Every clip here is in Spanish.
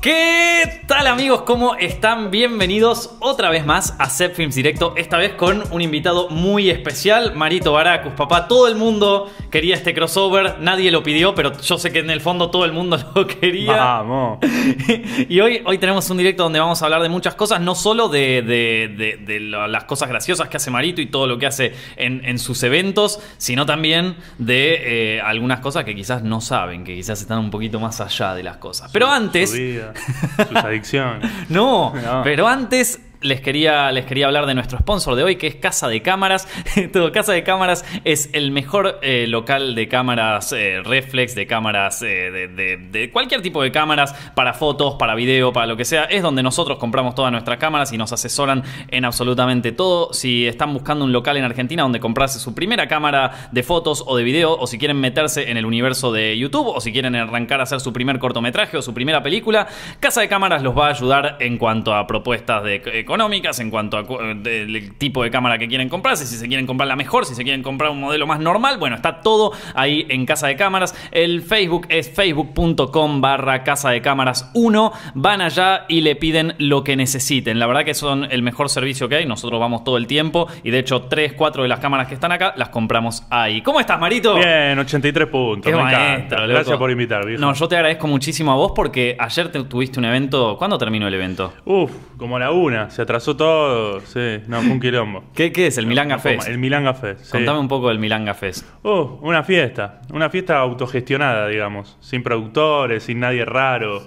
¿Qué tal amigos? ¿Cómo están? Bienvenidos otra vez más a Set Films Directo, esta vez con un invitado muy especial, Marito Baracus, papá. Todo el mundo quería este crossover, nadie lo pidió, pero yo sé que en el fondo todo el mundo lo quería. Vamos. y hoy, hoy tenemos un directo donde vamos a hablar de muchas cosas, no solo de, de- de- las cosas graciosas que hace Marito y todo lo que hace en, en sus eventos, sino también de eh, algunas cosas que quizás no saben, que quizás están un poquito más allá de las cosas. Pero antes... sus adicciones. No, No. pero antes les quería, les quería hablar de nuestro sponsor de hoy, que es Casa de Cámaras. Todo, Casa de Cámaras es el mejor eh, local de cámaras eh, reflex, de cámaras, eh, de, de- cualquier tipo de cámaras, para fotos, para video, para lo que sea. Es donde nosotros compramos todas nuestras cámaras y nos asesoran en absolutamente todo. Si están buscando un local en Argentina donde comprarse su primera cámara de fotos o de video, o si quieren meterse en el universo de YouTube, o si quieren arrancar a hacer su primer cortometraje o su primera película, Casa de Cámaras los va a ayudar en cuanto a propuestas de- económicas, en cuanto a cu- del tipo de cámara que quieren comprarse, si se quieren comprar la mejor, si se quieren comprar un modelo más normal, bueno, está todo ahí en Casa de Cámaras. El Facebook es facebook.com barra Casa de Cámaras 1. Van allá y le piden lo que necesiten. La verdad que son el mejor servicio que hay. Nosotros vamos todo el tiempo y de hecho 3, 4 de las cámaras que están acá las compramos ahí. ¿Cómo estás, Marito? Bien, 83 puntos. Qué me maestro, encanta. Gracias por invitar, viejo. No, yo te agradezco muchísimo a vos porque ayer te- tuviste un evento. ¿Cuándo terminó el evento? Uf, como la una. Se atrasó todo. Sí, no, fue un quilombo. ¿Qué, qué es? El Milanga Como Fest. El Milanga Fest. sí. Contame un poco del Milanga Fest. Uh, una fiesta. Una fiesta autogestionada, digamos. Sin productores, sin nadie raro.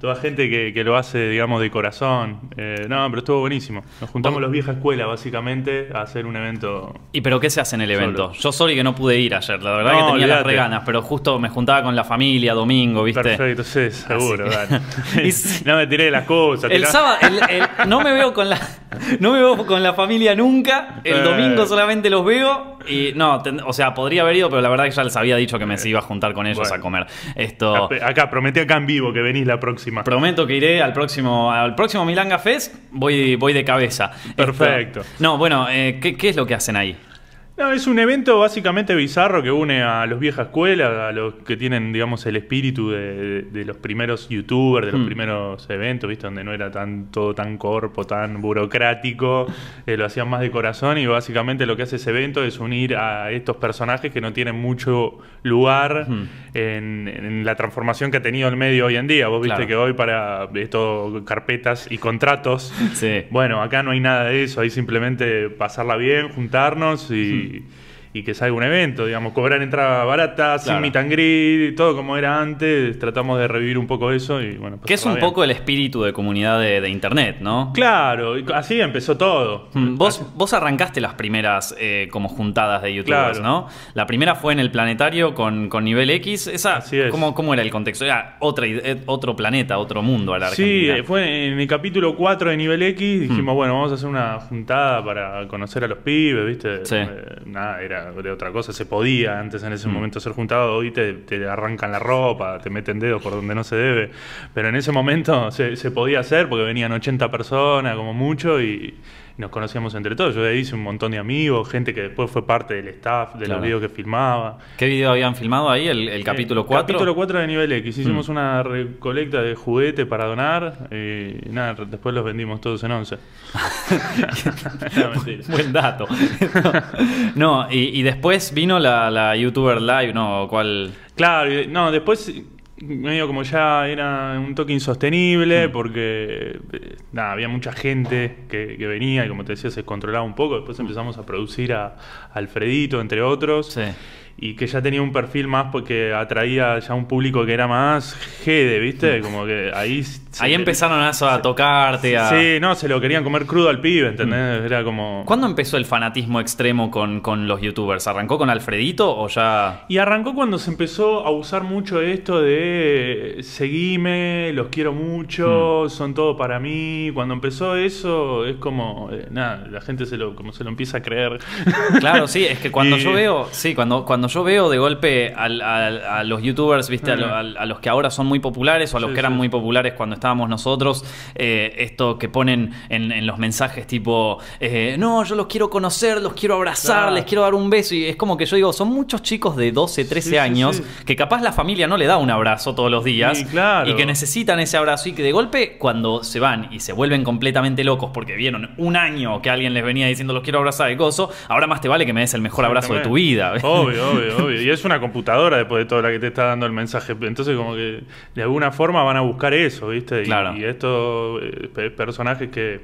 Toda gente que, que lo hace, digamos, de corazón. Eh, no, pero estuvo buenísimo. Nos juntamos los vieja escuela, básicamente, a hacer un evento. ¿Y pero qué se hace en el evento? Solo. Yo sorry que no pude ir ayer, la verdad No, que tenía las olvídate. re ganas, pero justo me juntaba con la familia domingo, ¿viste? Perfecto, sí, seguro, que- dale. Y- no me tiré de las cosas. El sábado, el- el- no me veo con la, no me veo con la familia nunca. El Eh. domingo solamente los veo y no, ten- o sea, podría haber ido, pero la verdad que ya les había dicho que me iba a juntar con ellos Bueno. a comer. Esto, Acá, acá, prometí acá en vivo que venís la próxima. Prometo que iré al próximo, al próximo Milanga Fest. Voy, voy de cabeza. Perfecto. Esto- no, bueno, eh, ¿qué, qué es lo que hacen ahí? No, es un evento básicamente bizarro que une a los vieja escuela, a los que tienen, digamos, el espíritu de, de los primeros youtubers, de los Mm. primeros eventos, ¿viste? Donde no era tan, todo tan corpo, tan burocrático, eh, lo hacían más de corazón y básicamente lo que hace ese evento es unir a estos personajes que no tienen mucho lugar Mm. en, en la transformación que ha tenido el medio hoy en día. Vos viste Claro. que hoy para esto, carpetas y contratos, Sí. bueno, acá no hay nada de eso, hay simplemente pasarla bien, juntarnos y, you. Y que salga un evento, digamos, cobrar entrada barata, Claro. sin meet and greet, todo como era antes, tratamos de revivir un poco eso y bueno. Que es un bien. poco el espíritu de comunidad de, de internet, ¿no? Claro, así empezó todo. Mm, Vos, vos arrancaste las primeras eh, como juntadas de youtubers, Claro. ¿no? La primera fue en el planetario con, con nivel X. Esa, Así es. ¿cómo, ¿Cómo era el contexto? Era otra, eh, otro planeta, otro mundo a la Sí, Argentina. eh, fue en el capítulo 4 de nivel X, dijimos, Mm. bueno, vamos a hacer una juntada para conocer a los pibes, ¿viste? Sí. Eh, nada, era de otra cosa, se podía antes en ese Mm. momento ser juntado, hoy te, te arrancan la ropa, te meten dedos por donde no se debe, pero en ese momento se, se podía hacer porque venían 80 personas como mucho y nos conocíamos entre todos. Yo de ahí hice un montón de amigos, gente que después fue parte del staff, de Claro. los videos que filmaba. ¿Qué video habían filmado ahí? ¿El, el capítulo Eh, 4? Capítulo 4 de nivel X. Hicimos Mm. una recolecta de juguete para donar y nada, después los vendimos todos en 11. no. Buen dato. no, y, y después vino la, la YouTuber Live, ¿no? ¿Cuál? Claro, no, después medio como ya era un toque insostenible Mm. porque eh, nada, había mucha gente que, que venía y como te decía se descontrolaba un poco. Después empezamos a producir a, a Alfredito, entre otros. Sí. Y que ya tenía un perfil más porque atraía ya un público que era más Gede, ¿viste? Como que ahí... Mm. Ahí empezaron a, eso, a tocarte, a... Sí, no, se lo querían comer crudo al pibe, ¿entendés? Era como... ¿Cuándo empezó el fanatismo extremo con, con los youtubers? ¿Arrancó con Alfredito o ya...? Y arrancó cuando se empezó a usar mucho esto de seguime, los quiero mucho, Mm. son todo para mí. Cuando empezó eso, es como, eh, nada, la gente se lo, como se lo empieza a creer. Claro, sí, es que cuando Y- yo veo, sí, cuando, cuando yo veo de golpe al- al- a los youtubers, viste, a, a los que ahora son muy populares o a los Sí, que eran sí. muy populares cuando estábamos nosotros, eh, esto que ponen en, en los mensajes tipo, eh, no, yo los quiero conocer, los quiero abrazar, les quiero dar un beso. Y es como que yo digo, son muchos chicos de 12, 13 Sí, sí, años que capaz la familia no le da un abrazo todos los días claro. y que necesitan ese abrazo y que de golpe cuando se van y se vuelven completamente locos porque vieron un año que alguien les venía diciendo los quiero abrazar de gozo, ahora más te vale que me des el mejor abrazo de tu vida. Obvio, obvio, obvio. Y es una computadora después de todo la que te está dando el mensaje. Entonces, como que de alguna forma van a buscar eso, ¿viste? Y, Claro. y estos eh, pe- personajes que,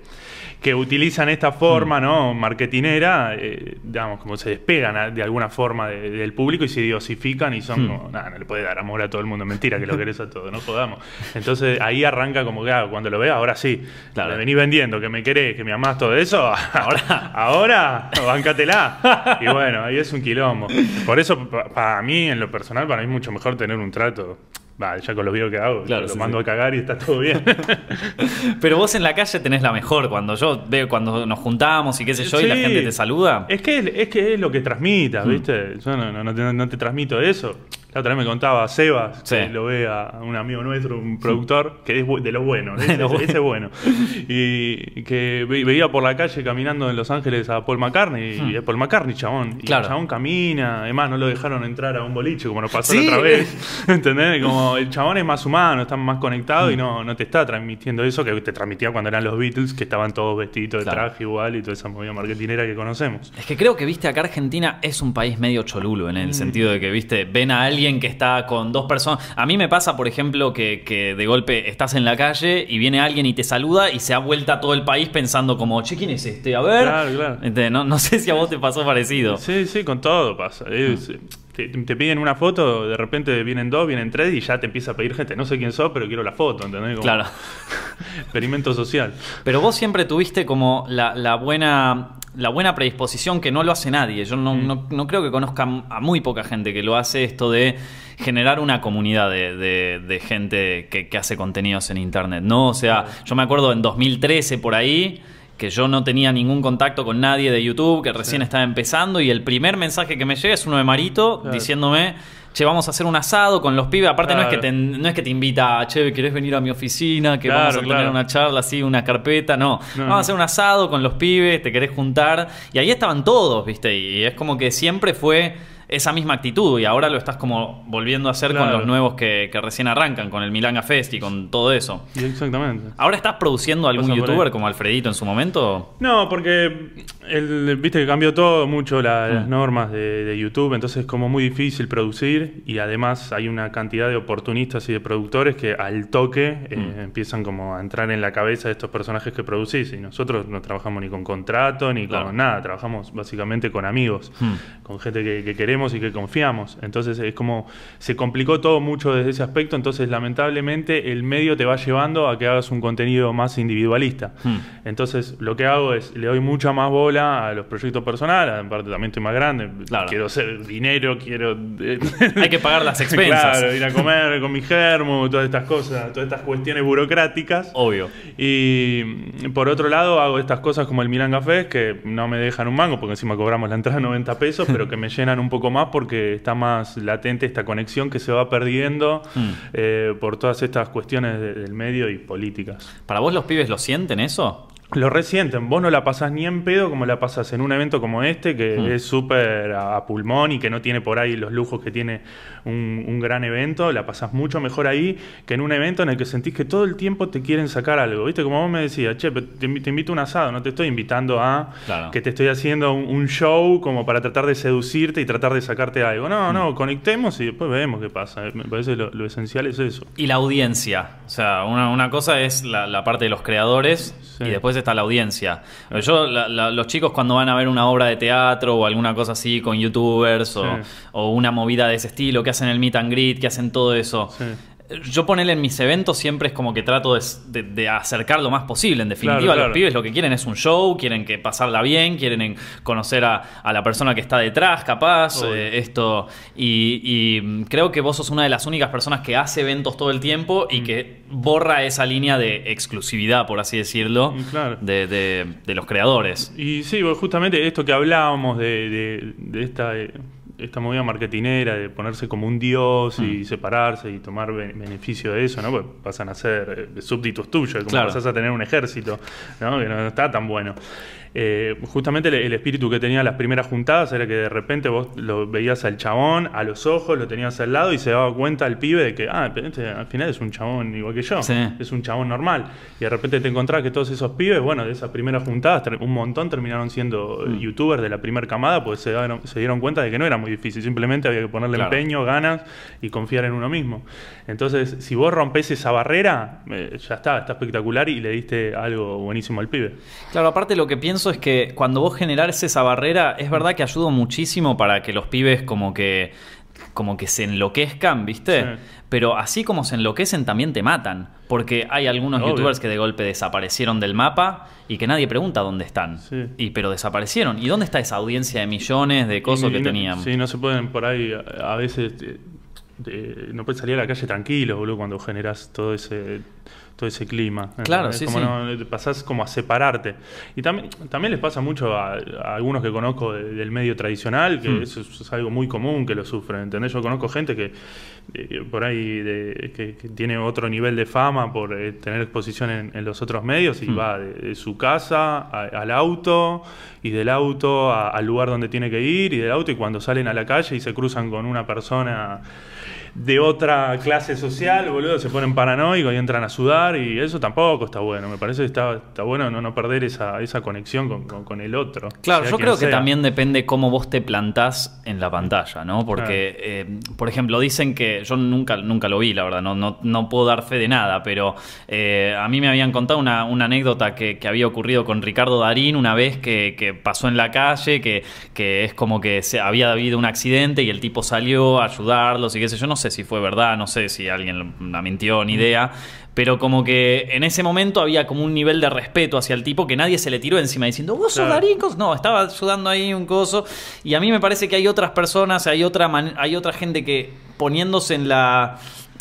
que utilizan esta forma, ¿no? Marketinera, eh, digamos, como se despegan a- de alguna forma de- del público y se diosifican y son como, nada, no le puede dar amor a todo el mundo. Mentira que lo querés a todo, no jodamos. Entonces, ahí arranca como que, ah, cuando lo veas, ahora sí. Claro. Me venís vendiendo, que me querés, que me amás, todo eso. Ahora, ahora, bancatela. Y bueno, ahí es un quilombo. Por eso, pa- para mí, en lo personal, para mí es mucho mejor tener un trato. Va, ya con los videos que hago, Claro, lo sí, mando sí. a cagar y está todo bien. Pero vos en la calle tenés la mejor. Cuando yo veo, cuando nos juntamos y qué sé yo, y la gente te saluda. Es que es, que es lo que transmitas, ¿viste? Yo no, no- no te, no te transmito eso. La otra vez me contaba Sebas, Sí. que lo ve a un amigo nuestro, un productor, que es de los buenos, ese, lo bueno. ese es bueno. Y que ve- veía por la calle caminando en Los Ángeles a Paul McCartney, y es Paul McCartney, chabón. Y Claro. el chabón camina, además no lo dejaron entrar a un boliche, como nos pasó Sí. la otra vez. ¿Entendés? Como el chabón es más humano, está más conectado y no, no te está transmitiendo eso que te transmitía cuando eran los Beatles, que estaban todos vestidos de Claro. traje igual y toda esa movida marketinera que conocemos. Es que creo que, viste, acá Argentina es un país medio cholulo en el Mm. sentido de que, viste, ven a alguien que está con dos personas. A mí me pasa, por ejemplo, que, que de golpe estás en la calle y viene alguien y te saluda y se ha vuelta todo el país pensando como, che, ¿quién es este? A ver. Claro, claro. Este, no, no sé si a vos te pasó parecido. Sí, sí, con todo pasa. Es- te, te piden una foto, de repente vienen dos, vienen tres y ya te empieza a pedir gente. No sé quién sos, pero quiero la foto, ¿entendés? Como Claro. Experimento social. Pero vos siempre tuviste como la, la buena la buena predisposición que no lo hace nadie. Yo Mm. no, no- no creo que conozca a muy poca gente que lo hace esto de generar una comunidad de, de- de gente que, que hace contenidos en internet. ¿no? O sea, yo me acuerdo en 2013 por ahí que yo no tenía ningún contacto con nadie de YouTube, que recién estaba empezando y el primer mensaje que me llega es uno de Marito Claro. diciéndome, che, vamos a hacer un asado con los pibes. Aparte no, es que te, no es que te invita, che, ¿querés venir a mi oficina? Que Claro, vamos a tener una charla así, una carpeta. No, No, vamos no. a hacer un asado con los pibes, te querés juntar. Y ahí estaban todos, ¿viste? Y es como que siempre fue esa misma actitud y ahora lo estás como volviendo a hacer con los nuevos que, que recién arrancan, con el Milanga Fest y con todo eso. Exactamente. ¿Ahora estás produciendo algún Pasa youtuber como Alfredito en su momento? No, porque el, viste que cambió todo mucho la- Mm. las normas de, de YouTube, entonces es como muy difícil producir y además hay una cantidad de oportunistas y de productores que al toque eh, Mm. empiezan como a entrar en la cabeza de estos personajes que producís y nosotros no trabajamos ni con contrato ni Claro. con nada, trabajamos básicamente con amigos, Mm. con gente que, que queremos y que confiamos, entonces es como se complicó todo mucho desde ese aspecto, entonces lamentablemente el medio te va llevando a que hagas un contenido más individualista. Mm. Entonces, lo que hago es, le doy mucha más bola a los proyectos personales, aparte también estoy más grande, Claro. quiero hacer dinero, quiero... Hay que pagar las expensas. Claro, ir a comer con mi germo, todas estas cosas, todas estas cuestiones burocráticas. Obvio. Y mm, por otro lado, hago estas cosas como el Milan Café, que no me dejan un mango, porque encima cobramos la entrada 90 pesos, pero que me llenan un poco más porque está más latente esta conexión que se va perdiendo Mm. eh, por todas estas cuestiones de- del medio y políticas. ¿Para vos los pibes lo sienten eso? Lo resienten, vos no la pasás ni en pedo como la pasás en un evento como este, que Mm. es súper a, a pulmón y que no tiene por ahí los lujos que tiene un, un gran evento, la pasás mucho mejor ahí que en un evento en el que sentís que todo el tiempo te quieren sacar algo. ¿Viste? Como vos me decías, che, te, invi- te invito a un asado, no te estoy invitando a Claro. que te estoy haciendo un, un show como para tratar de seducirte y tratar de sacarte algo. No, Mm. no, conectemos y después vemos qué pasa. Me parece lo, lo esencial es eso. Y la audiencia. O sea, una, una cosa es la, la parte de los creadores Sí. y después está la audiencia. Yo, la- la- los chicos cuando van a ver una obra de teatro o alguna cosa así con youtubers o, Sí. o una movida de ese estilo, que hacen el meet and greet, que hacen todo eso. Sí. Yo ponerle en mis eventos siempre es como que trato de, de- de acercar lo más posible. En definitiva, Claro, claro. los pibes lo que quieren es un show, quieren que pasarla bien, quieren en- conocer a, a la persona que está detrás, capaz, eh, esto. Y, y, mm, creo que vos sos una de las únicas personas que hace eventos todo el tiempo y Mm. que borra esa línea de exclusividad, por así decirlo, claro. de, de- los creadores. Y sí, justamente esto que hablábamos de esta, eh, esta movida marketinera de ponerse como un dios y separarse y tomar beneficio de eso, ¿no? Pues pasan a ser eh, súbditos tuyos, como Claro. pasás a tener un ejército, ¿no? Que no está tan bueno. Eh, justamente el, el espíritu que tenía las primeras juntadas era que de repente vos lo veías al chabón a los ojos, lo tenías al lado y se daba cuenta el pibe de que, ah, este al final es un chabón igual que yo, Sí. es un chabón normal. Y de repente te encontrás que todos esos pibes, bueno, de esas primeras juntadas, un montón terminaron siendo Mm. youtubers de la primera camada, pues se, dieron- se dieron cuenta de que no era muy difícil, simplemente había que ponerle Claro. empeño, ganas y confiar en uno mismo. Entonces, si vos rompés esa barrera, eh, ya está, está espectacular y le diste algo buenísimo al pibe. Claro, aparte lo que pienso es que cuando vos generás esa barrera, es verdad que ayuda muchísimo para que los pibes como que como que se enloquezcan, ¿viste? Sí. Pero así como se enloquecen, también te matan. Porque hay algunos Obvio. youtubers que de golpe desaparecieron del mapa y que nadie pregunta dónde están. Sí. Y pero desaparecieron. ¿Y dónde está esa audiencia de millones de cosas que no- tenían? Sí, no se pueden por ahí, a, a veces, eh, eh, no puedes salir a la calle tranquilo, boludo, cuando generas todo ese todo ese clima. Claro, sí, como sí. no- te pasás como a separarte. Y también, también les pasa mucho a, a algunos que conozco de- del medio tradicional, que Hmm. eso es, es algo muy común que lo sufren, ¿entendés? Yo conozco gente que eh, por ahí de- que, que tiene otro nivel de fama por eh, tener exposición en, en los otros medios y Hmm. va de, de su casa a- al auto y del auto a- al lugar donde tiene que ir y del auto y cuando salen a la calle y se cruzan con una persona de otra clase social, boludo, se ponen paranoicos y entran a sudar y eso tampoco está bueno. Me parece que está, está bueno no, no perder esa, esa conexión con, con- con el otro. Claro, yo creo que también depende cómo vos te plantás en la pantalla, ¿no? Porque, eh, por ejemplo, dicen que yo nunca, nunca lo vi, la verdad, no, no, no puedo dar fe de nada, pero eh, a mí me habían contado una, una anécdota que, que había ocurrido con Ricardo Darín una vez que, que pasó en la calle, que, que es como que se, había habido un accidente y el tipo salió a ayudarlos y qué sé yo, no sé si fue verdad, no sé si alguien la mintió, ni idea. Pero como que en ese momento había como un nivel de respeto hacia el tipo que nadie se le tiró encima diciendo, vos Claro. Darín, cos-". No, estaba ayudando ahí un coso. Y a mí me parece que hay otras personas, hay otra, man- hay otra gente que poniéndose en la.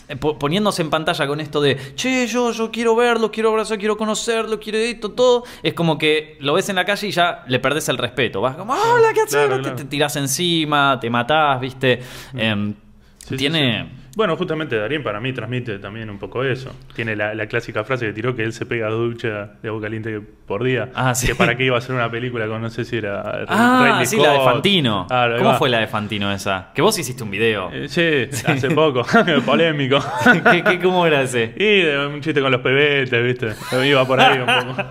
eh, po- Poniéndose en pantalla con esto de che, yo, yo quiero verlo, quiero abrazar, quiero conocerlo, quiero esto, todo. Es como que lo ves en la calle y ya le perdés el respeto. Vas como, hola, ¿qué haces? Claro, Te- claro. Te, tirás encima, te matás, ¿viste? Em, Sí, sí, tiene. sí. Bueno, justamente Darín para mí transmite también un poco eso. Tiene la, la clásica frase que tiró que él se pega dos duchas de agua caliente por día. Ah, sí. Que para qué iba a hacer una película con no sé si era. Ah, Ridley sí, la de Scott. Fantino. ¿Cómo va. fue la de Fantino esa? Que vos hiciste un video. Eh, sí, hace poco, polémico. ¿Qué, qué, cómo era ese? Y de un chiste con los pebetes, ¿viste? Iba por ahí un poco.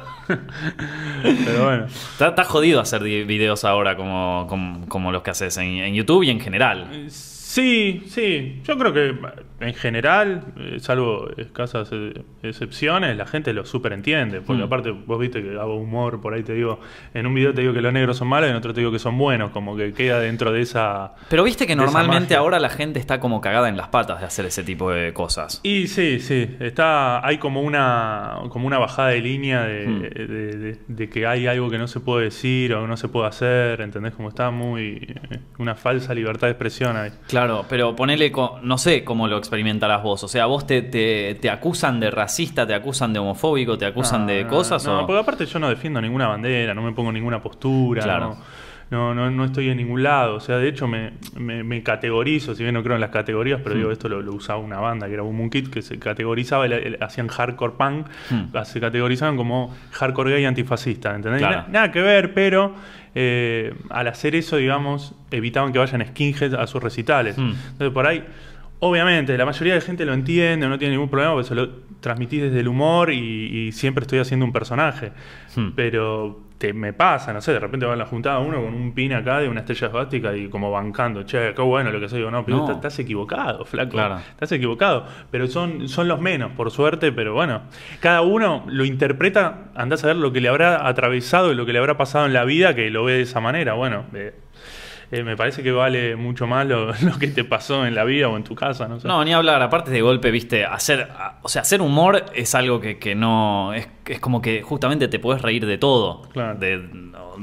Pero bueno. Está, está jodido hacer videos ahora como, como, como los que haces en, en YouTube y en general. Sí, sí. Yo creo que en general, eh, salvo escasas eh, excepciones, la gente lo súper entiende. Porque Mm. aparte, vos viste que hago humor, por ahí te digo, en un video te digo que los negros son malos en otro te digo que son buenos. Como que queda dentro de esa. Pero viste que normalmente ahora la gente está como cagada en las patas de hacer ese tipo de cosas. Y sí, sí, está, hay como una, como una bajada de línea de, de- de- de que hay algo que no se puede decir o no se puede hacer, ¿entendés? Como está muy, eh, una falsa libertad de expresión ahí. Claro, pero ponele, no sé cómo lo experimentarás vos. O sea, vos te, te, te acusan de racista, te acusan de homofóbico, te acusan No, de no, cosas No, o... porque aparte yo no defiendo ninguna bandera, no me pongo ninguna postura, Claro. no, no, no, no estoy en ningún lado. O sea, de hecho me, me- me categorizo, si bien no creo en las categorías, pero Hmm. digo, esto lo, lo usaba una banda que era Boom Kid, que se categorizaba, el- el- hacían hardcore punk, Hmm. se categorizaban como hardcore gay antifascista, ¿entendés? Claro. nada que ver, pero eh, al hacer eso, digamos, evitaban que vayan skinheads a sus recitales. Hmm. Entonces, por ahí, obviamente, la mayoría de gente lo entiende, no tiene ningún problema, porque se lo transmitís desde el humor y, y siempre estoy haciendo un personaje. Hmm. Pero te, me pasa, no sé, de repente va a la juntada uno con un pin acá de una estrella esvástica y como bancando, che, qué bueno lo que soy, digo, no, pero No. estás- estás equivocado, flaco. Claro. Estás equivocado. Pero son, son los menos, por suerte, pero bueno, cada uno lo interpreta, andás a ver lo que le habrá atravesado y lo que le habrá pasado en la vida que lo ve de esa manera. Bueno, eh, eh, me parece que vale mucho más lo, lo que te pasó en la vida o en tu casa, no sé. No, ni hablar, aparte de golpe, viste, hacer, o sea, hacer humor es algo que, que no, es, es como que justamente te puedes reír de todo. Claro. De,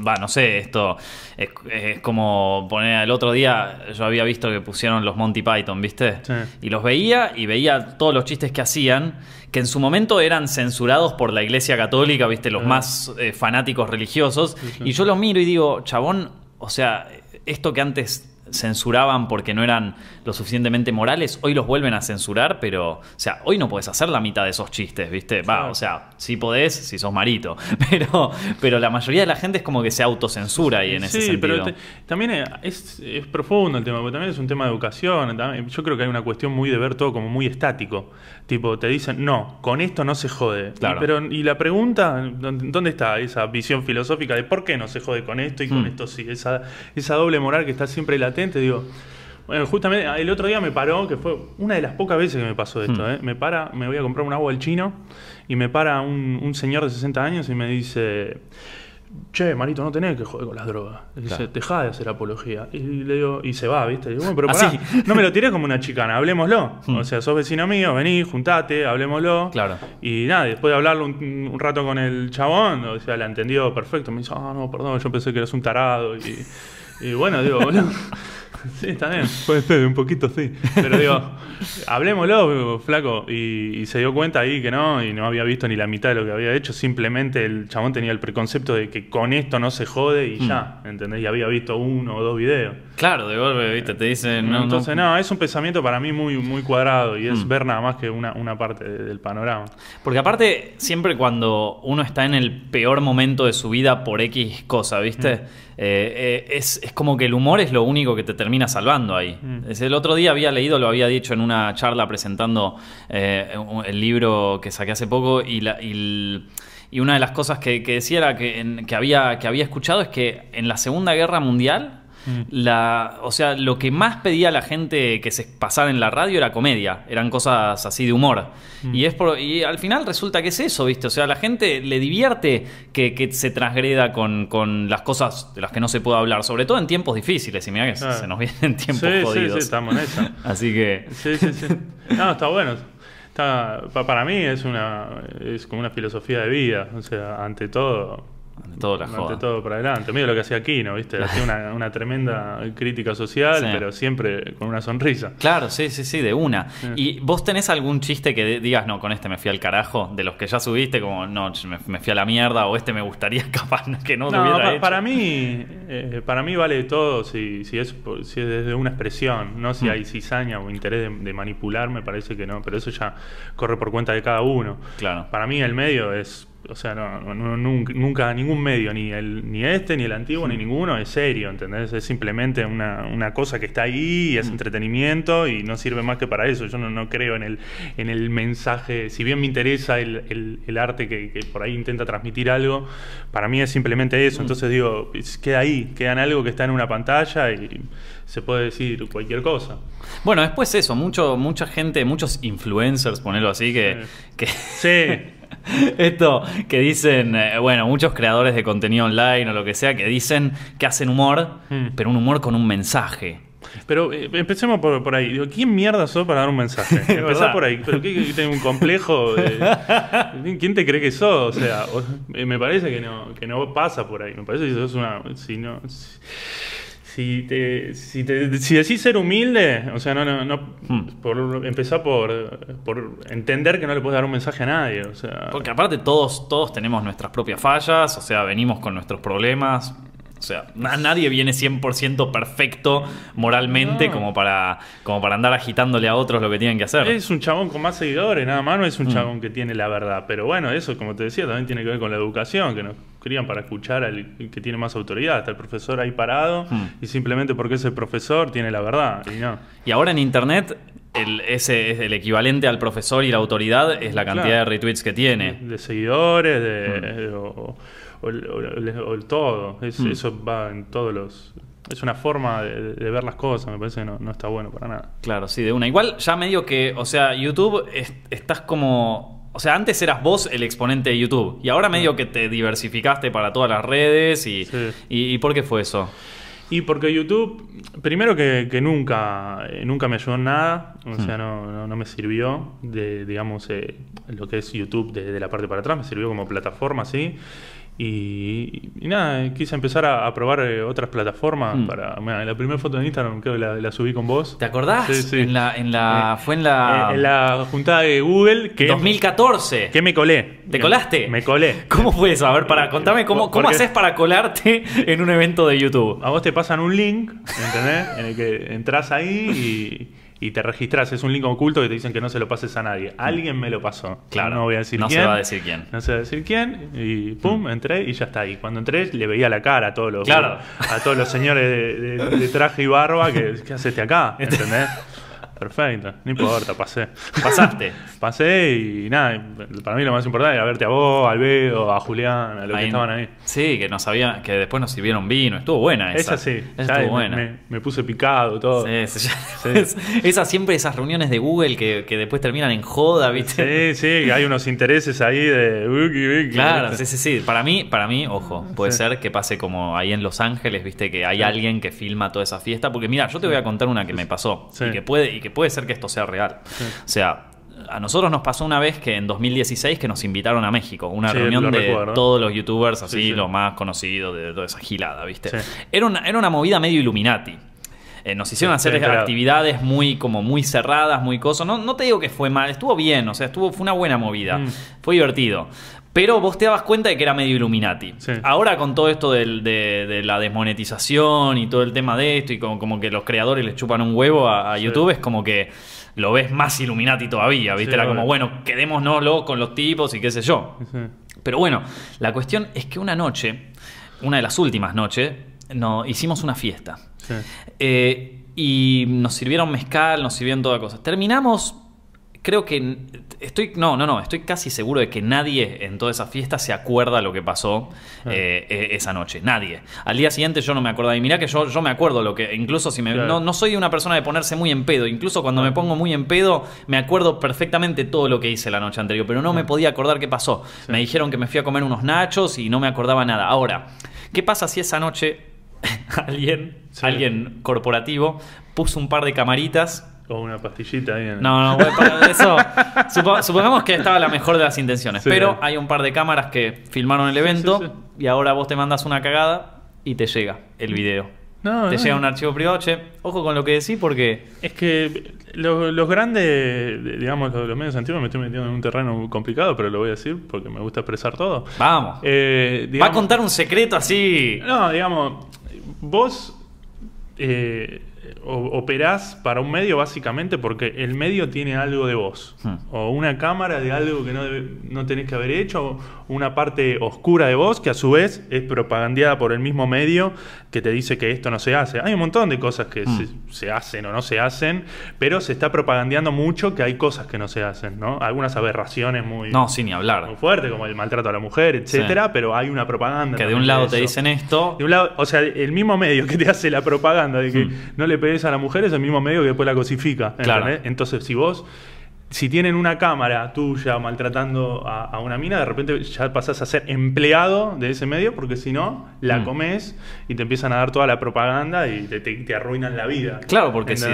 va, no sé, esto es, es como poner, el otro día yo había visto que pusieron los Monty Python, viste, Sí. y los veía y veía todos los chistes que hacían, que en su momento eran censurados por la Iglesia Católica, viste, los más eh, fanáticos religiosos, Sí, sí. y yo los miro y digo, chabón, o sea, esto que antes censuraban porque no eran lo suficientemente morales, hoy los vuelven a censurar, pero, o sea, hoy no podés hacer la mitad de esos chistes, ¿viste? Va, o sea, sí podés si sos marito, pero, pero la mayoría de la gente es como que se autocensura ahí en ese sí, sentido. pero te- también es, es profundo el tema, porque también es un tema de educación. también- yo creo que hay una cuestión muy de ver todo como muy estático. Tipo, te dicen, no, con esto no se jode. Claro. Y, pero, y la pregunta, ¿dónde dónde está esa visión filosófica de por qué no se jode con esto y con Mm. esto sí? Esa, esa doble moral que está siempre latente, digo. Bueno, justamente el otro día me paró, que fue una de las pocas veces que me pasó esto, Mm. ¿eh? Me para, me voy a comprar un agua al chino y me para un, un señor de 60 años y me dice, che, Marito, no tenés que joder con las drogas. Y dice, dejá de hacer apología. Y le digo, y se va, ¿viste? Y digo, bueno, pero Así. pará, no me lo tiré como una chicana, hablemoslo. Mm. O sea, sos vecino mío, vení, juntate, hablemoslo. Claro. Y nada, después de hablarlo un, un rato con el chabón, o sea, la entendió perfecto. Me dice, ah, no, perdón, yo pensé que eras un tarado. Y, y bueno, digo, boludo. Sí, está bien. Puede ser, un poquito sí. Pero digo, hablemoslo, flaco. Y, y se dio cuenta ahí que no, y no había visto ni la mitad de lo que había hecho. Simplemente el chabón tenía el preconcepto de que con esto no se jode y Mm. ya, ¿entendés? Y había visto uno o dos videos. Claro, de golpe, ¿viste? Te dicen. No, Entonces, no- no, es un pensamiento para mí muy, muy cuadrado y es Mm. ver nada más que una, una parte de- del panorama. Porque aparte, siempre cuando uno está en el peor momento de su vida por X cosa, ¿viste? Mm. Eh, eh, es, es como que el humor es lo único que te termina salvando ahí. Mm. Es el otro día había leído, lo había dicho en una charla presentando eh, el libro que saqué hace poco y, la- y el- y una de las cosas que, que decía era que, en- que, había, que había escuchado es que en la Segunda Guerra Mundial Mm. la, o sea, lo que más pedía la gente que se pasara en la radio era comedia, eran cosas así de humor. Mm. Y es por, y al final resulta que es eso, ¿viste? O sea, la gente le divierte que, que se transgreda con, con las cosas de las que no se puede hablar, sobre todo en tiempos difíciles. Y mira que se nos vienen tiempos sí, jodidos. sí, estamos en esa. Así que. Sí, sí, sí. No, está bueno. Está, pa- para mí es una es como una filosofía de vida. O sea, ante todo, ante todo la joda. ante todo para adelante. Medio lo que hacía Aquino, ¿viste? Hacía una, una tremenda crítica social, Sí. pero siempre con una sonrisa. Claro, sí, sí, sí, de una. Sí. ¿Y vos tenés algún chiste que digas, no, con este me fui al carajo? De los que ya subiste, como, no, me, me fui a la mierda, o este me gustaría capaz que no, No, hubiera pa- hecho? para mí eh, para mí vale todo si, si, es, por- si es desde una expresión, no si Mm. hay cizaña o interés de, de manipular, me parece que no, pero eso ya corre por cuenta de cada uno. Claro. Para mí el medio es, o sea, no, nunca, nunca ningún medio, ni el ni este, ni el antiguo, ni ninguno, es serio, ¿entendés? Es simplemente una, una cosa que está ahí y es Mm. entretenimiento y no sirve más que para eso. Yo no, no creo en el, en el mensaje, si bien me interesa el, el- el arte que, que por ahí intenta transmitir algo, para mí es simplemente eso. Mm. Entonces digo, queda ahí, queda en algo que está en una pantalla y se puede decir cualquier cosa. Bueno, después eso, mucho, mucha gente, muchos influencers, ponerlo así, que, que Sí. esto que dicen, eh, bueno, muchos creadores de contenido online o lo que sea, que dicen que hacen humor, Mm. pero un humor con un mensaje. Pero eh, empecemos por, por ahí. Digo, ¿quién mierda sos para dar un mensaje? Empezá por ahí. ¿Pero qué, qué, un complejo? de- ¿Quién te cree que sos? O sea, o- eh, me parece que no, que no pasa por ahí. Me parece que sos una... Si no... Si, si te, si, te- si decís ser humilde, o sea, no, no, no Hmm. por, empezá por, por entender que no le puedes dar un mensaje a nadie. O sea, Porque aparte todos, todos tenemos nuestras propias fallas, o sea, venimos con nuestros problemas. O sea, na- nadie viene 100% perfecto moralmente No. como, para, como para andar agitándole a otros lo que tienen que hacer. Es un chabón con más seguidores, nada más, no es un Mm. chabón que tiene la verdad. Pero bueno, eso, como te decía, también tiene que ver con la educación, que nos crían para escuchar al que tiene más autoridad. Está el profesor ahí parado Mm. y simplemente porque es el profesor tiene la verdad. Y no. Y ahora en internet, el, ese es el equivalente al profesor y la autoridad es la cantidad Claro. de retweets que tiene. De seguidores, de, Mm. o, o el- o o el todo. Es- Mm. Eso va en todos los. Es una forma de, de ver las cosas, me parece que no, no está bueno para nada. Claro, sí, de una. Igual ya medio que, o sea, YouTube es- estás como... O sea, antes eras vos el exponente de YouTube y ahora medio que te diversificaste para todas las redes y, Sí. y, ¿y por qué fue eso? Y porque YouTube, primero que, que nunca, eh, nunca me ayudó en nada, o Hmm. sea, no, no, no me sirvió de, digamos, eh, lo que es YouTube de, de la parte para atrás, me sirvió como plataforma, sí. Y, y nada, quise empezar a, a probar eh, otras plataformas Mm. para... mira, la primera foto de Instagram creo que la, la subí con vos. ¿Te acordás? Sí, sí. En la, en la, Eh, fue en la, Eh, en la juntada de Google que... 2014. Que me colé. ¿Te colaste? Me colé. ¿Cómo fue eso? A ver, para, contame cómo, cómo haces para colarte en un evento de YouTube. A vos te pasan un link, ¿entendés? en el que entras ahí y, y te registras. Es un link oculto que te dicen que no se lo pases a nadie. Alguien me lo pasó. Claro. No voy a decir No se quién. va a decir quién. No se va a decir quién. Y pum, entré y ya está. Y cuando entré le veía la cara a todos los, Claro. a todos los señores de, de- de traje y barba que ¿qué haces acá? ¿Entendés? Perfecto, no importa, pasé. Pasaste. Pasé y nada, para mí lo más importante era verte a vos, al Bedo, a Julián, a los que estaban ahí. Sí, que nos había, que después nos sirvieron vino. Estuvo buena esa. Esa sí, Esa estuvo me, buena. me- me puse picado todo. Sí, sí, ya- Esas siempre esas reuniones de Google que, que después terminan en joda, ¿viste? Sí, sí, hay unos intereses ahí de Claro, sí, sí, sí. Para mí, para mí, ojo, puede Sí. ser que pase como ahí en Los Ángeles, viste, que hay alguien que filma toda esa fiesta. Porque mira, yo te voy a contar una que me pasó Sí. y que puede y que puede ser que esto sea real. O sea, a nosotros nos pasó una vez que en 2016 que nos invitaron a México, una Sí, reunión de recuerdo. todos los youtubers así, Sí, sí. los más conocidos de toda esa gilada, ¿viste? Era, una, era una movida medio Illuminati. Eh, nos hicieron hacer actividades muy como muy cerradas, muy cosas. No, no te digo que fue mal, estuvo bien, o sea, estuvo, fue una buena movida. Mm. Fue divertido. Pero vos te dabas cuenta de que era medio Illuminati. Sí. Ahora con todo esto del- de, de la desmonetización y todo el tema de esto y como, como que los creadores les chupan un huevo a, a Sí. YouTube, es como que lo ves más Illuminati todavía, ¿viste? Sí, Era como, bueno, quedémonoslo con los tipos y qué sé yo. Pero bueno, la cuestión es que una noche, una de las últimas noches, no, hicimos una fiesta. Eh, y nos sirvieron mezcal, nos sirvieron toda cosa. Terminamos, creo que estoy, no, no, no, estoy casi seguro de que nadie en toda esa fiesta se acuerda lo que pasó eh, eh, esa noche. Nadie. Al día siguiente yo no me acordaba. Y mirá que yo, yo me acuerdo lo que, incluso si me, Claro. no, no soy una persona de ponerse muy en pedo. Incluso cuando me pongo muy en pedo, me acuerdo perfectamente todo lo que hice la noche anterior. Pero no me podía acordar qué pasó. Me dijeron que me fui a comer unos nachos y no me acordaba nada. Ahora, ¿qué pasa si esa noche alguien, Sí. alguien corporativo puso un par de camaritas. O una pastillita ahí en No, no, bueno, para eso. supo- supongamos que estaba la mejor de las intenciones. Sí. pero hay un par de cámaras que filmaron el evento sí, sí. y ahora vos te mandas una cagada y te llega el video. No, te no. llega un archivo privado. Che, ojo con lo que decís porque. Es que los, los grandes, digamos, los, los medios antiguos me estoy metiendo en un terreno complicado, pero lo voy a decir porque me gusta expresar todo. Vamos. Eh, Va a contar un secreto así. No, digamos, vos eh, operás para un medio básicamente porque el medio tiene algo de vos. Hmm. O una cámara de algo que no, debe- no tenés que haber hecho, o una parte oscura de vos que a su vez es propagandeada por el mismo medio que te dice que esto no se hace. Hay un montón de cosas que Hmm. se, se hacen o no se hacen, pero se está propagandeando mucho que hay cosas que no se hacen, ¿no? Algunas aberraciones muy, No, sin ni hablar. muy fuertes, como el maltrato a la mujer, etcétera, pero hay una propaganda. Que de un lado te dicen esto. De un lado, o sea, el mismo medio que te hace la propaganda de que Hmm. no le pegues a la mujer es el mismo medio que después la cosifica. Entonces, si vos, si tienen una cámara tuya maltratando a, a una mina, de repente ya pasás a ser empleado de ese medio, porque si no, la Mm. comes y te empiezan a dar toda la propaganda y te, te- te arruinan la vida. Claro, porque sí,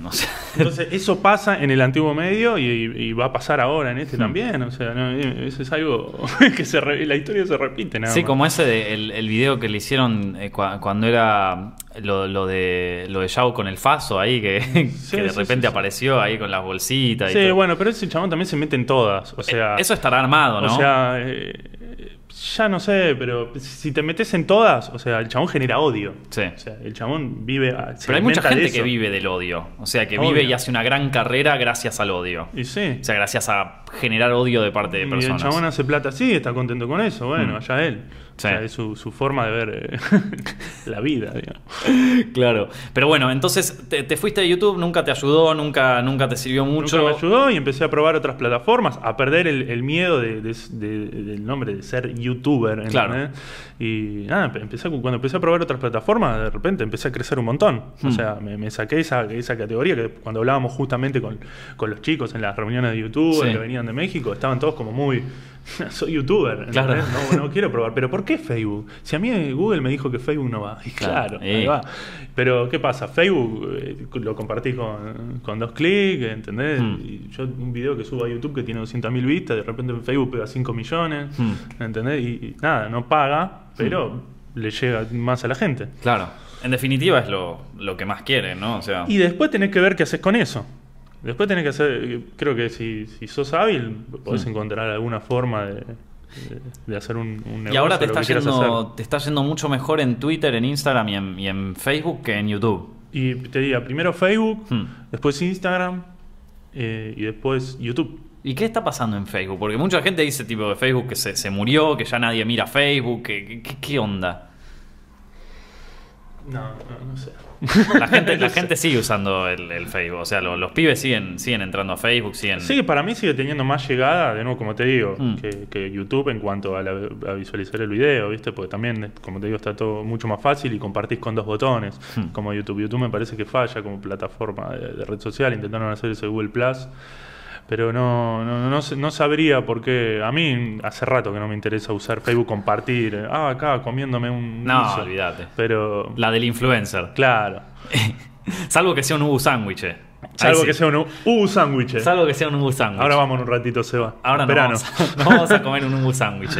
no sé. Entonces, eso pasa en el antiguo medio y, y va a pasar ahora en este Hmm. también. O sea, no, eso es algo que se re- la historia se repite. Nada Sí, más. como ese de, el, el video que le hicieron eh, cua- cuando era lo, lo de lo de Yao con el Faso ahí, que, Sí, que de sí, repente sí, apareció ahí con las bolsitas. y Sí, todo. bueno, pero ese chabón también se mete en todas. O sea, Eso estará armado, ¿no? O sea, eh, ya no sé, pero si te metes en todas, o sea, el chabón genera odio. Sí. O sea, el chabón vive. a- se Pero hay mucha gente que vive del odio. O sea, que Obvio. vive y hace una gran carrera gracias al odio. Y sí. O sea, gracias a generar odio de parte de Y el personas. chabón hace plata así, está contento con eso. Bueno, Mm. allá él. Sí. O sea, es su, su forma de ver eh, la vida, digamos. Claro. Pero bueno, entonces te, te fuiste de YouTube, nunca te ayudó, nunca, nunca te sirvió mucho. Nunca me ayudó y empecé a probar otras plataformas, a perder el, el miedo de- de- de- del nombre de ser youtuber. Claro. Y nada, empecé, cuando empecé a probar otras plataformas, de repente empecé a crecer un montón. O Hmm. sea, me, me saqué esa, esa categoría que cuando hablábamos justamente con, con los chicos en las reuniones de YouTube Sí. que venían de México, estaban todos como muy... soy youtuber. No, no quiero probar. Pero ¿por qué Facebook? Si a mí Google me dijo que Facebook no va. Y Claro, claro, ahí eh. va. Pero ¿qué pasa? Facebook eh, lo compartís con, con dos clics, ¿entendés? Hmm. Y yo un video que subo a YouTube que tiene 200.000 vistas, de repente en Facebook pega 5 millones, Hmm. ¿entendés? Y, y nada, no paga, pero le llega más a la gente. Claro. En definitiva es lo, lo que más quieren, ¿no? O sea. Y después tenés que ver qué haces con eso. Después tenés que hacer, creo que si, si sos hábil, podés encontrar alguna forma de, de- de hacer un, un negocio. Y ahora te está, yendo, te está yendo mucho mejor en Twitter, en Instagram y en, y en Facebook que en YouTube. Y te diría, primero Facebook, Hmm. después Instagram eh, y después YouTube. ¿Y qué está pasando en Facebook? Porque mucha gente dice tipo de Facebook que se, se murió, que ya nadie mira Facebook, que, que- que- ¿qué onda? No, no, no sé. La gente, la gente sigue usando el, el Facebook, o sea, lo- los pibes siguen, siguen entrando a Facebook, siguen... Sí, para mí sigue teniendo más llegada, de nuevo, como te digo, Mm. que, que YouTube en cuanto a, la- a visualizar el video, ¿viste? Porque también, como te digo, está todo mucho más fácil y compartís con dos botones, Mm. como YouTube. YouTube me parece que falla como plataforma de, de red social, intentaron hacer ese Google Plus, pero no, no, no, no sabría por qué. A mí hace rato que no me interesa usar Facebook, compartir, eh, ah, acá comiéndome un. No, guiso. olvídate. Pero, La del influencer. claro. Salvo que sea un Ubu sándwich. Salvo sí. que sea un uh, sándwich. Salvo que sea un Ubu sándwich. Ahora vamos en un ratito, Seba. Ahora no vamos, a, no vamos a comer un Ubu sándwich.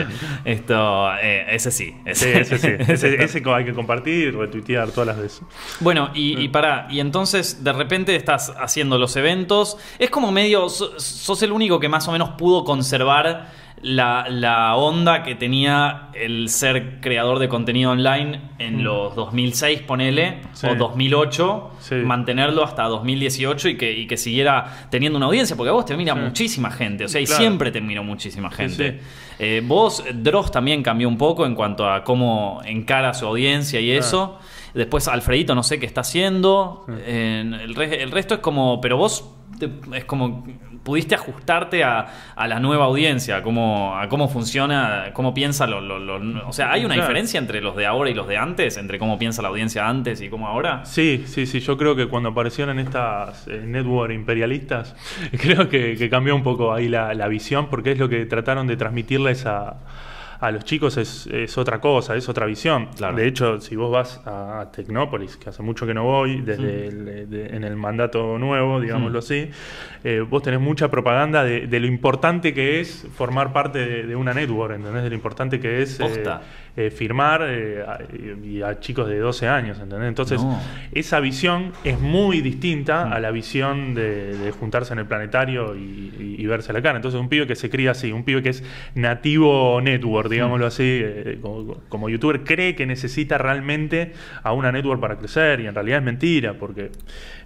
Esto, eh, ese sí. Sí, ese sí. Ese, ese hay que compartir y retuitear todas las veces. Bueno, y, y para, y entonces de repente estás haciendo los eventos. Es como medio. so- Sos el único que más o menos pudo conservar la, la onda que tenía el ser creador de contenido online en Mm. los 2006, ponele, Sí. o 2008. Sí. Mantenerlo hasta 2018 y que, y que siguiera teniendo una audiencia, porque a vos te mira Sí. muchísima gente. O sea, y siempre te miró muchísima gente. Eh, vos, Dross también cambió un poco en cuanto a cómo encara su audiencia y eso. Después Alfredito no sé qué está haciendo. Sí. Eh, el, re- el resto es como, pero vos te- es como pudiste ajustarte a, a la nueva audiencia, a cómo, a cómo funciona, cómo piensa lo, lo- lo- O sea, ¿hay una Claro. diferencia entre los de ahora y los de antes? ¿Entre cómo piensa la audiencia antes y cómo ahora? Sí, sí, sí. Yo creo que cuando aparecieron estas eh, network imperialistas, creo que, que cambió un poco ahí la, la visión, porque es lo que trataron de transmitirles a, a los chicos, es, es otra cosa, es otra visión. Claro. De hecho, si vos vas a Tecnópolis, que hace mucho que no voy, desde el- de- en el mandato nuevo, digámoslo así, eh, vos tenés mucha propaganda de, de lo importante que es formar parte de, de una network, ¿entendés? De lo importante que es eh, firmar eh, a, y a chicos de 12 años, ¿entendés? Entonces, No. esa visión es muy distinta a la visión de, de juntarse en el planetario y, y- y verse la cara. Entonces, un pibe que se cría así, un pibe que es nativo network, digámoslo así, eh, como, como youtuber, cree que necesita realmente a una network para crecer y en realidad es mentira, porque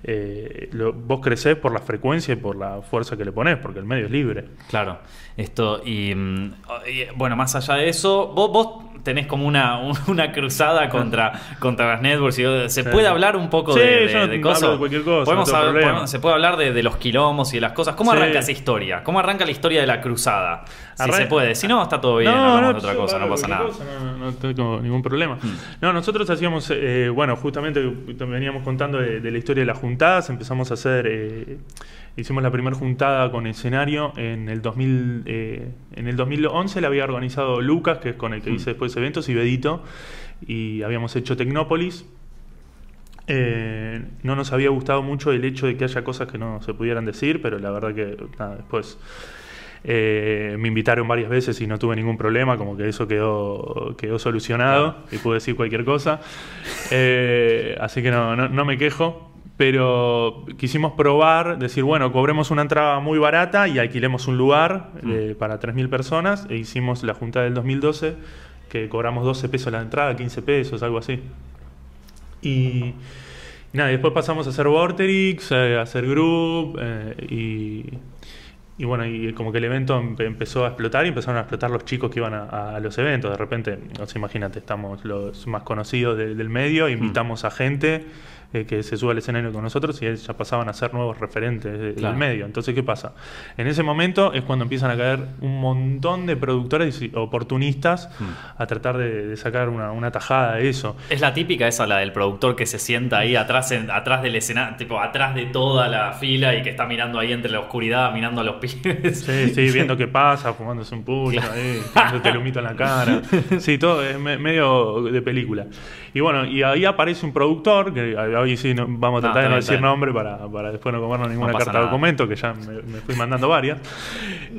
eh, lo- vos crecés por la frecuencia y por la fuerza que le pones, porque el medio es libre. Claro, esto y, mm, y, bueno, más allá de eso, vos, vos tenés como una, un- una cruzada contra, contra las networks. y, ¿Se puede hablar un poco Sí, de, cosas? de cualquier cosa, Podemos no hablar- podemos- se puede hablar de, de los quilombos y de las cosas. ¿Cómo Sí. arranca esa historia? ¿Cómo arranca la historia de la cruzada? Si Arran- se puede. Si no, está todo bien, hablamos de otra yo cosa, no pasa nada. cosa, no, no tengo ningún problema. Mm. No, nosotros hacíamos, eh, bueno, justamente veníamos contando de, la historia de las juntadas, empezamos a hacer, eh, hicimos la primera juntada con escenario en el 2000, eh, en el 2011 la había organizado Lucas, que es con el que hice después eventos, y Bedito, y habíamos hecho Tecnópolis. Eh, no nos había gustado mucho el hecho de que haya cosas que no se pudieran decir, pero la verdad que nada, después eh, me invitaron varias veces y no tuve ningún problema, como que eso quedó, quedó solucionado y pude decir cualquier cosa. Eh, así que no, no, no me quejo. Pero quisimos probar, decir, bueno, cobremos una entrada muy barata y alquilemos un lugar eh, para 3.000 personas. E hicimos la junta del 2012, que cobramos 12 pesos la entrada, 15 pesos, algo así. Y, y nada, después pasamos a hacer Vorterix, eh, a hacer Group, eh, y, y bueno, y como que el evento empe- empezó a explotar y empezaron a explotar los chicos que iban a, a los eventos. De repente, no sé, imagínate, estamos los más conocidos de- del medio, invitamos a gente eh, que se sube al escenario con nosotros y ya pasaban a ser nuevos referentes de- Claro. del medio. Entonces, ¿qué pasa? En ese momento es cuando empiezan a caer un montón de productores y oportunistas Mm. a tratar de, de sacar una, una tajada de eso. Es la típica esa, la del productor que se sienta ahí atrás, en- atrás del escenario, tipo atrás de toda la fila y que está mirando ahí entre la oscuridad, mirando a los pibes. Sí, sí, viendo qué pasa, fumándose un pucho ahí, poniéndote el humito en la cara. Sí, todo es me- medio de película. Y bueno, y ahí aparece un productor, que ahí sí no- vamos a No, tratar de está no decir bien. nombre para, para después no comernos ninguna pasa carta de documento, que ya me, me fui mandando varias.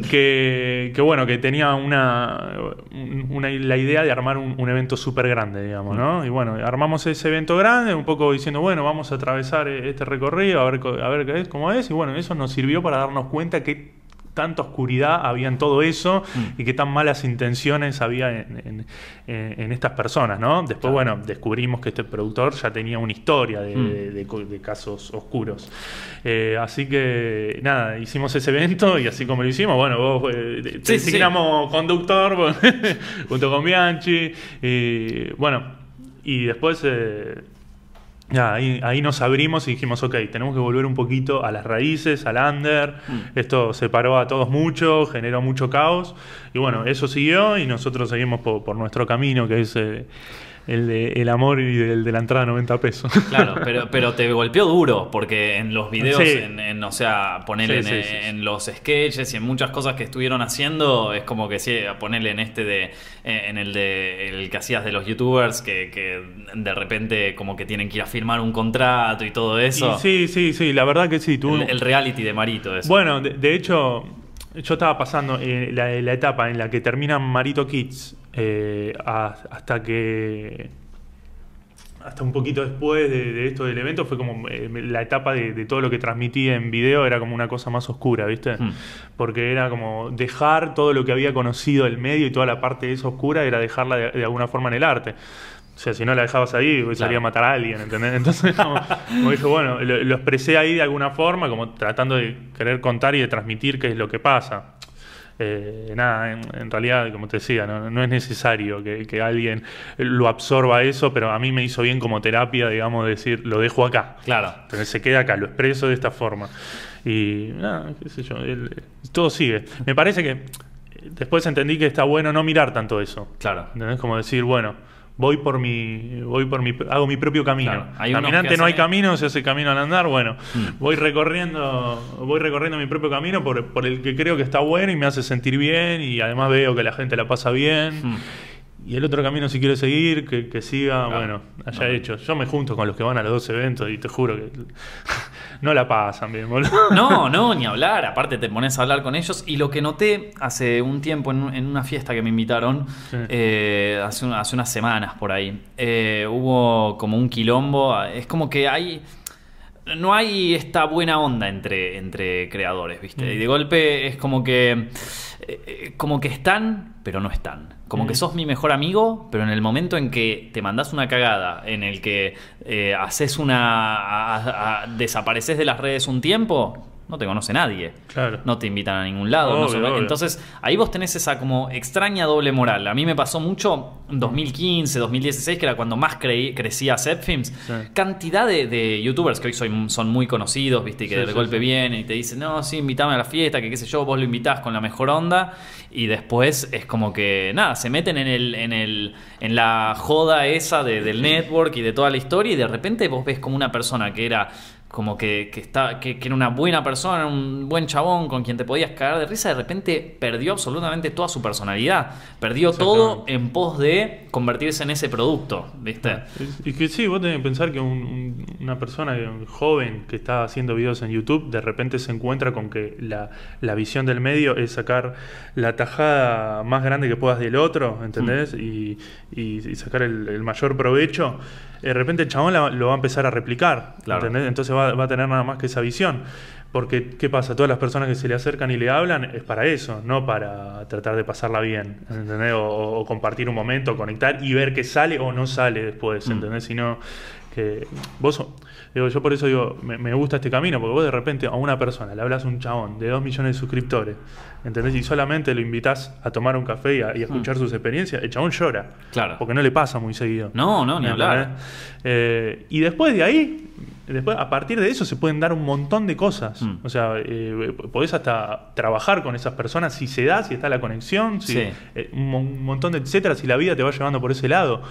Que, que bueno, que tenía una, un- una- la idea de armar un, un evento súper grande, digamos, ¿no? Y bueno, armamos ese evento grande, un poco diciendo, bueno, vamos a atravesar este recorrido, a ver, a ver qué es, cómo es, y bueno, eso nos sirvió para darnos cuenta que tanta oscuridad había en todo eso Mm. y qué tan malas intenciones había en, en- en- en estas personas, ¿no? Después, Claro. bueno, descubrimos que este productor ya tenía una historia de, Mm. de- de co- de casos oscuros. Eh, así que, nada, hicimos ese evento y así como lo hicimos, bueno, vos eh, Sí, sí. conductor junto con Bianchi y, bueno, y después... eh, ahí, ahí nos abrimos y dijimos, ok, tenemos que volver un poquito a las raíces, al under. Mm. Esto separó a todos mucho, generó mucho caos. Y bueno, eso siguió y nosotros seguimos por, por nuestro camino, que es eh, el de el amor y el de la entrada a 90 pesos. Claro, pero, pero te golpeó duro, porque en los videos, Sí. en, en, o sea, ponerle Sí, en, sí, los sketches y en muchas cosas que estuvieron haciendo, es como que sí, ponerle en este de, en el de el que hacías de los youtubers, que, que de repente como que tienen que ir a firmar un contrato y todo eso. Y sí, sí, sí, la verdad que sí. Tú, el, el reality de Marito, eso. Bueno, de, de hecho, yo estaba pasando eh, la, la etapa en la que terminan Marito Kids eh, a- hasta que. Hasta un poquito después de, de esto del evento fue como eh, la etapa de, de todo lo que transmitía en video era como una cosa más oscura, ¿viste? Hmm. Porque era como dejar todo lo que había conocido el medio y toda la parte de esa oscura era dejarla de, de alguna forma en el arte. O sea, si no la dejabas ahí, pues, salía a matar a alguien, ¿entendés? Entonces, como, como dije, bueno, lo, lo expresé ahí de alguna forma, como tratando de querer contar y de transmitir qué es lo que pasa. Eh, nada, en, en realidad, como te decía, no, no es necesario que, que alguien lo absorba eso, pero a mí me hizo bien como terapia, digamos, decir, lo dejo acá. Claro. Entonces se queda acá, lo expreso de esta forma. Y nada, qué sé yo, el- todo sigue. Me parece que después entendí que está bueno no mirar tanto eso. Claro. ¿Entendés? Como decir, bueno, voy por mi, voy por mi, hago mi propio camino. Claro, hay unos Caminante no hay camino, se hace camino al andar. Bueno, Mm. voy recorriendo, voy recorriendo mi propio camino por, por el que creo que está bueno y me hace sentir bien y además veo que la gente la pasa bien. Mm. Y el otro camino, si quiere seguir, que, que siga, bueno, haya No. hecho. Yo me junto con los que van a los dos eventos y te juro que no la pasan bien, boludo. No, no, ni hablar. Aparte te pones a hablar con ellos. Y lo que noté hace un tiempo en, un- en una fiesta que me invitaron, Sí. eh, hace unas semanas por ahí, eh, hubo como un quilombo. Es como que hay... No hay esta buena onda entre, entre creadores, ¿viste? Mm. Y de golpe es como que... eh, como que están, pero no están. Como Mm. que sos mi mejor amigo, pero en el momento en que te mandás una cagada, en el que eh, haces una. a- a- desapareces de las redes un tiempo, no te conoce nadie. Claro. No te invitan a ningún lado. no Obvio, son- obvio. Entonces, ahí vos tenés esa como extraña doble moral. A mí me pasó mucho en 2015, 2016, que era cuando más creí, crecía Zepfilms. Sí. Cantidad de, de youtubers que hoy soy- son muy conocidos, viste, que Sí, de sí, golpe vienen y te dicen, no, sí, invítame a la fiesta, que qué sé yo, vos lo invitás con la mejor onda. Y después es como que, nada, se meten en el, en el, en la joda esa de- del network y de toda la historia, y de repente vos ves como una persona que era como que, que, está, que, que era una buena persona, un buen chabón con quien te podías cagar de risa, de repente perdió absolutamente toda su personalidad. Perdió todo en pos de convertirse en ese producto, ¿viste? Y que sí, vos tenés que pensar que un- un- una persona un joven que está haciendo videos en YouTube de repente se encuentra con que la, la visión del medio es sacar la tajada más grande que puedas del otro, ¿entendés? Mm. Y, y- y sacar el, el mayor provecho. De repente el chabón la- lo va a empezar a replicar, Claro. ¿entendés? Entonces va, va a tener nada más que esa visión. Porque, ¿qué pasa? Todas las personas que se le acercan y le hablan es para eso, no para tratar de pasarla bien, ¿entendés? O, o compartir un momento, conectar y ver qué sale o no sale después, Mm. ¿entendés? Sino que vos, digo, yo por eso digo, me, me gusta este camino, porque vos de repente a una persona le hablas a un chabón de 2 millones de suscriptores, ¿entendés? Y solamente lo invitas a tomar un café y a, y a escuchar sus experiencias, el chabón llora. Claro. Porque no le pasa muy seguido. No, no, ni hablar. Eh, y después de ahí, después, a partir de eso se pueden dar un montón de cosas. Mm. O sea, eh, podés hasta trabajar con esas personas si se da, si está la conexión, si, Sí. eh, un, mon- un montón de etcétera, si la vida te va llevando por ese lado.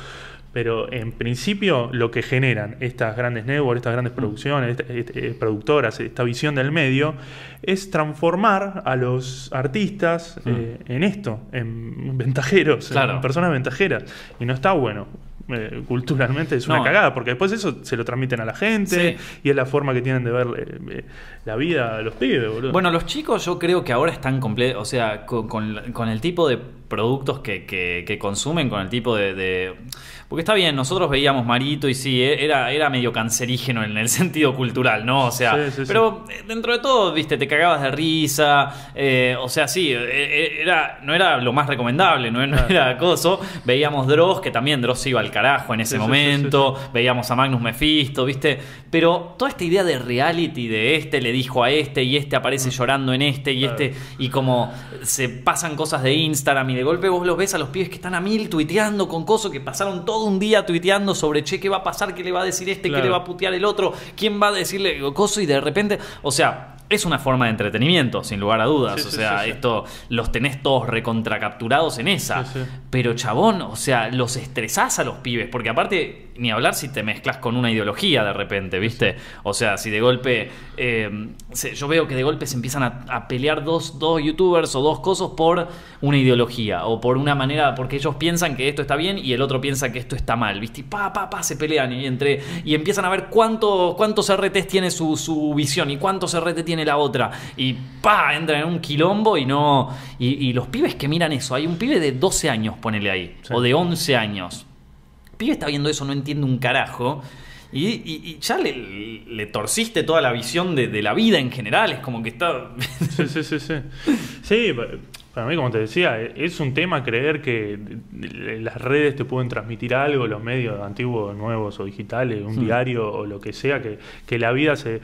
Pero en principio lo que generan estas grandes networks, estas Mm. grandes producciones, esta- este, eh, productoras, esta visión del medio, es transformar a los artistas eh, en esto, en ventajeros, Mm. Claro. en personas ventajeras. Y no está bueno. Eh, culturalmente es una No. cagada, porque después eso se lo transmiten a la gente Sí. y es la forma que tienen de ver eh, eh, la vida de los pibes, boludo. Bueno, los chicos yo creo que ahora están completos, o sea, con, con- con el tipo de productos que, que- que consumen, con el tipo de, de- Porque está bien, nosotros veíamos Marito y sí, eh, era, era medio cancerígeno en el sentido cultural, ¿no? O sea, Sí, sí, sí. pero eh, dentro de todo, viste, te cagabas de risa, eh, o sea, sí, era, no era lo más recomendable, no, no era acoso. Veíamos Dross, que también Dross se iba al carajo en ese momento, veíamos a Magnus Mephisto, ¿viste? Pero toda esta idea de reality, de este le dijo a este y este aparece llorando en este y este, y como se pasan cosas de Instagram y de golpe vos los ves a los pibes que están a mil tuiteando con cosas que pasaron todo un día tuiteando sobre che, ¿qué va a pasar? ¿Qué le va a decir este? Claro. ¿Qué le va a putear el otro? ¿Quién va a decirle coso? Y de repente, o sea. Es una forma de entretenimiento, sin lugar a dudas. Sí, o sí, sea, sí, esto los tenés todos recontracapturados en esa. Pero chabón, o sea, los estresás a los pibes, porque aparte, ni hablar si te mezclas con una ideología de repente, ¿viste? O sea, si de golpe, eh, se- yo veo que de golpe se empiezan a, a pelear dos, dos youtubers o dos cosas por una ideología, o por una manera, porque ellos piensan que esto está bien y el otro piensa que esto está mal, ¿viste? Y pa, pa, pa, se pelean y, entre, y empiezan a ver cuánto, cuántos RTs tiene su, su visión y cuántos RT tiene la otra. Y pa, entran en un quilombo y no. Y, y los pibes que miran eso, hay un pibe de 12 años, ponele ahí, Sí. o de 11 años. El pibe está viendo eso, no entiende un carajo. Y, y- y ya le, le torciste toda la visión de, de la vida en general. Es como que está. Sí, sí, sí, sí. Sí, para mí, como te decía, e- es un tema creer que las redes te pueden transmitir algo, los medios antiguos, nuevos o digitales, un Hmm. diario o lo que sea, que, que la vida se,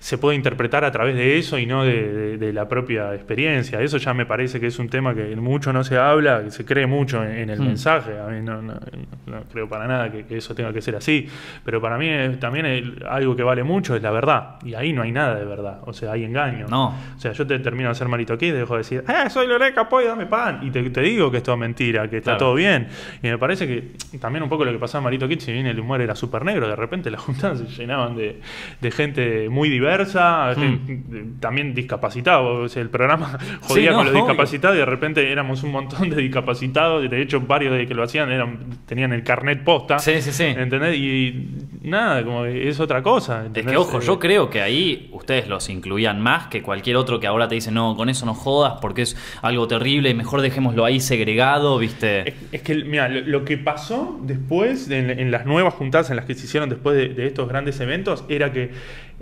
se puede interpretar a través de eso y no de, de- de la propia experiencia. Eso ya me parece que es un tema que mucho no se habla, que se cree mucho en, en el Hmm. mensaje. A mí no, no- no creo para nada que, que eso tenga que ser así. Pero para mí es- también el- algo que vale mucho es la verdad. Y ahí no hay nada de verdad. O sea, hay engaño. No. O sea, yo te termino de hacer Marito aquí y dejo de decir, ¡eh, soy Loreca, pues dame pan! Y te, te digo que es todo mentira, que está Claro. todo bien. Y me parece que también un poco lo que pasaba en Marito Kid, si bien el humor era súper negro, de repente las juntadas se llenaban de, de gente muy diversa, Hmm. gente- también. O sea, el programa jodía no, con los obvio. discapacitados y de repente éramos un montón de discapacitados. y De hecho, varios de que lo hacían eran, tenían el carnet posta. Sí, sí, sí. ¿Entendés? Y nada, como es otra cosa. Es que, ojo, Eh, yo creo que ahí ustedes los incluían más que cualquier otro que ahora te dice, no, con eso no jodas porque es algo terrible y mejor dejémoslo ahí segregado, ¿viste? Es, es que, mira, lo, lo que pasó después, en, en las nuevas juntadas en las que se hicieron después de, de estos grandes eventos, era que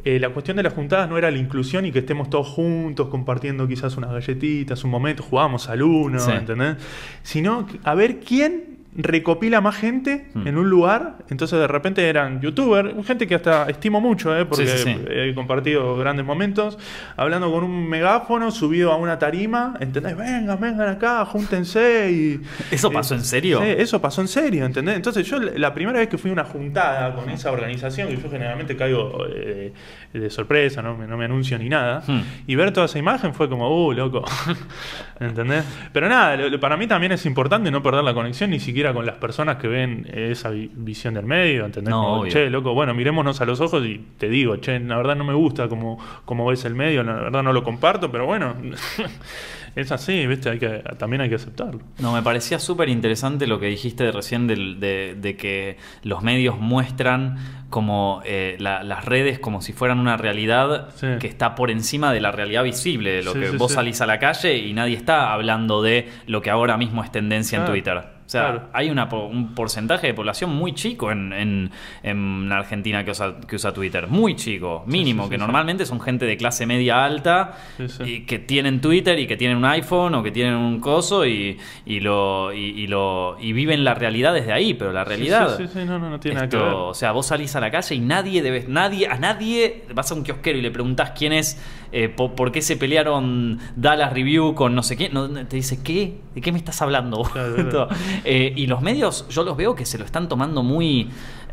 eh, la cuestión de las juntadas no era la inclusión y que estemos todos juntos compartiendo quizás unas galletitas, un momento, jugábamos al uno, Sí. ¿entendés? Sino a ver quién recopila más gente Hmm. en un lugar, entonces de repente eran youtubers, gente que hasta estimo mucho, ¿eh? porque Sí, sí, sí. he compartido grandes momentos, hablando con un megáfono subido a una tarima, ¿entendés? Vengan, vengan acá, júntense y... ¿Eso pasó en serio? Sí, eso pasó en serio, ¿entendés? Entonces yo la primera vez que fui a una juntada con esa organización, que yo generalmente caigo eh, de sorpresa, no me, no me anuncio ni nada, Hmm. y ver toda esa imagen fue como, uh, loco, ¿entendés? Pero nada, para mí también es importante no perder la conexión ni siquiera con las personas que ven esa vi- visión del medio, ¿entendés? No, Como, obvio. che, loco, bueno, mirémonos a los ojos y te digo, che, la verdad no me gusta como, como ves el medio, la verdad no lo comparto, pero bueno, es así, ¿viste? Hay que, también hay que aceptarlo. No, me parecía súper interesante lo que dijiste de recién de, de que los medios muestran como eh, la- las redes como si fueran una realidad Sí. que está por encima de la realidad visible, de lo Sí, que sí, vos salís a la calle y nadie está hablando de lo que ahora mismo es tendencia en. Twitter. O sea, Claro. hay una, un porcentaje de población muy chico en, en- en Argentina que usa, que usa Twitter. Muy chico, mínimo, sí, que sí, normalmente son gente de clase media alta y que tienen Twitter y que tienen un iPhone o que tienen un coso y, y lo, y, y lo y viven la realidad desde ahí, pero la realidad... Sí, sí, sí, no, no, no tiene nada que Esto, ver. O sea, vos salís a la calle y nadie debe, nadie, a nadie vas a un kiosquero y le preguntás quién es, eh, po- por, qué se pelearon Dallas Review con no sé no, te dice, ¿qué? ¿De qué me estás hablando? Claro, eh, y los medios, yo los veo que se lo están tomando muy,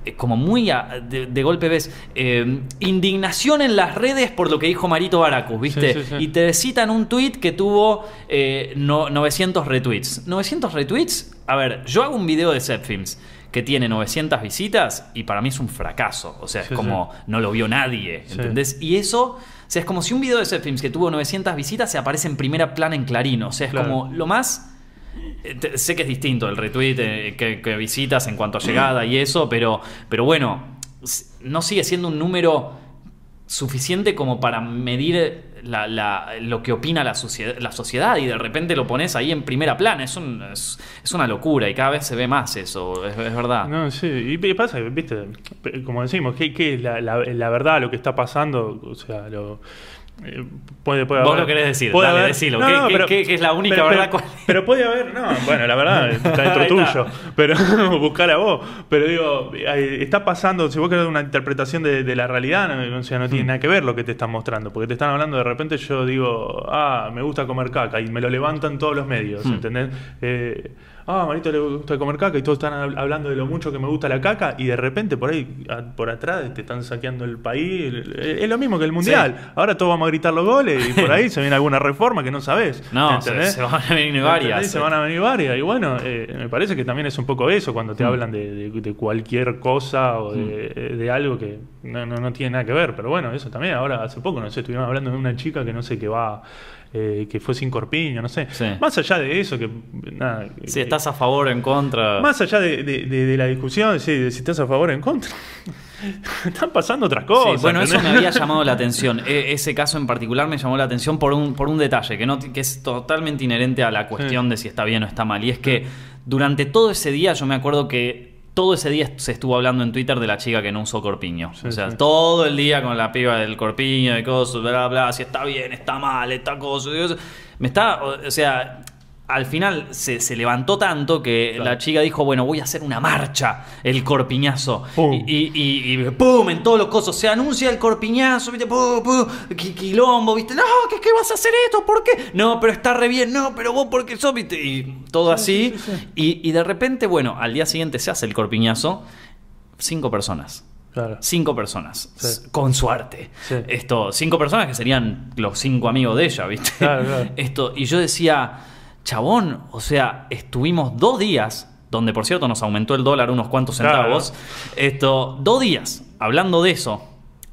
eh, como muy a- de, de golpe ves, eh, indignación en las redes por lo que dijo Marito Baracus, ¿viste? Sí, sí, sí. Y te citan un tweet que tuvo eh, no- 900 retweets. 900 retweets, a ver, yo hago un video de Zepfilms que tiene 900 visitas y para mí es un fracaso. O sea, es como no lo vio nadie. ¿entendés? Y eso, sea, es como si un video de Zepfilms que tuvo 900 visitas se aparece en primera plana en Clarín. O sea, es Claro. como lo más... eh, te- Sé que es distinto el retweet eh, que, que visitas en cuanto a llegada y eso, pero, pero bueno, no sigue siendo un número suficiente como para medir la- la- lo que opina la sociedad, la sociedad y de repente lo pones ahí en primera plana. Es, un- es, una locura y cada vez se ve más eso, es, verdad. No, sí, y pasa, viste, como decimos, ¿qué, es la- la verdad, lo que está pasando? O sea, lo... eh, Puede, puede Vos haber- lo querés decir, puede dale, haber- decilo. ¿Qué- qué- qué- qué es la única pero- verdad? Pero, pero puede haber, no, bueno, la verdad está dentro está. tuyo, pero buscar a vos. Pero digo, está pasando, si vos querés una interpretación de, de la realidad, no, o sea, no Mm. tiene nada que ver lo que te están mostrando, porque te están hablando de repente, yo digo, ah, me gusta comer caca, y me lo levantan todos los medios, Mm. ¿entendés? Eh, ah, a Marito le gusta comer caca, y todos están hab- hablando de lo mucho que me gusta la caca, y de repente por ahí, a- por atrás, te están saqueando el país. Eh, Es lo mismo que el mundial. Ahora todos vamos a gritar los goles, y por ahí se viene alguna reforma que no sabes. No, se, van a venir varias. Se van a venir varias. Y bueno, eh, me parece que también es un poco eso cuando te Mm. hablan de, de- de cualquier cosa o de, de algo que no, no, no tiene nada que ver. Pero bueno, eso también. Ahora, hace poco, no sé, estuvimos hablando de una chica que no sé, que va. Eh, que fue sin corpiño, no sé. Sí. Más allá de eso, que. Nada, Si que- estás a favor o en contra. Más allá de, de- de- de la discusión, sí, de si estás a favor o en contra. Están pasando otras cosas. Sí, bueno, eso me había llamado la atención. E- ese caso en particular me llamó la atención por un, por un detalle que, no, que es totalmente inherente a la cuestión Sí. de si está bien o está mal. Y es que durante todo ese día, yo me acuerdo que todo ese día se estuvo hablando en Twitter de la chica que no usó corpiño. Sí, o sea, sí. todo el día con la piba del corpiño, de cosas, bla, bla, si está bien, está mal, está cosa. Me está, o sea, al final se, se levantó tanto que Claro. la chica dijo, bueno, voy a hacer una marcha, el corpiñazo. Pum. Y, y, y- y ¡pum! En todos los cosos. Se anuncia el corpiñazo, ¿viste? ¡Pum! ¡pum! qui- Quilombo, ¿viste? No, ¿qué, ¿qué vas a hacer esto? ¿Por qué? No, pero está re bien. No, pero vos, ¿por qué sos? ¿viste? Y todo así. sí, sí. Y, y de repente, bueno, al día siguiente se hace el corpiñazo. Cinco personas. Claro. Cinco personas. Sí. Con suerte. Sí. Esto, cinco personas que serían los cinco amigos de ella, ¿viste? Claro, claro. Esto, y yo decía, chabón, o sea, estuvimos dos días, donde por cierto nos aumentó el dólar unos cuantos Claro. centavos. Esto, dos días hablando de eso.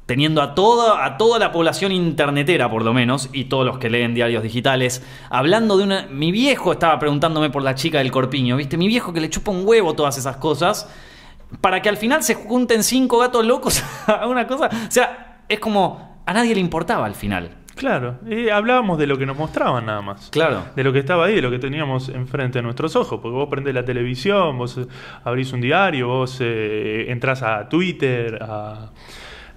Teniendo a toda, a toda la población internetera, por lo menos, y todos los que leen diarios digitales, hablando de una. Mi viejo estaba preguntándome por la chica del corpiño, ¿viste? Mi viejo que le chupa un huevo todas esas cosas, para que al final se junten cinco gatos locos a una cosa. O sea, es como. A nadie le importaba al final. Claro, y hablábamos de lo que nos mostraban nada más. Claro. De lo que estaba ahí, de lo que teníamos enfrente de nuestros ojos. Porque vos prendés la televisión, vos eh, abrís un diario, vos eh, entras a Twitter, a,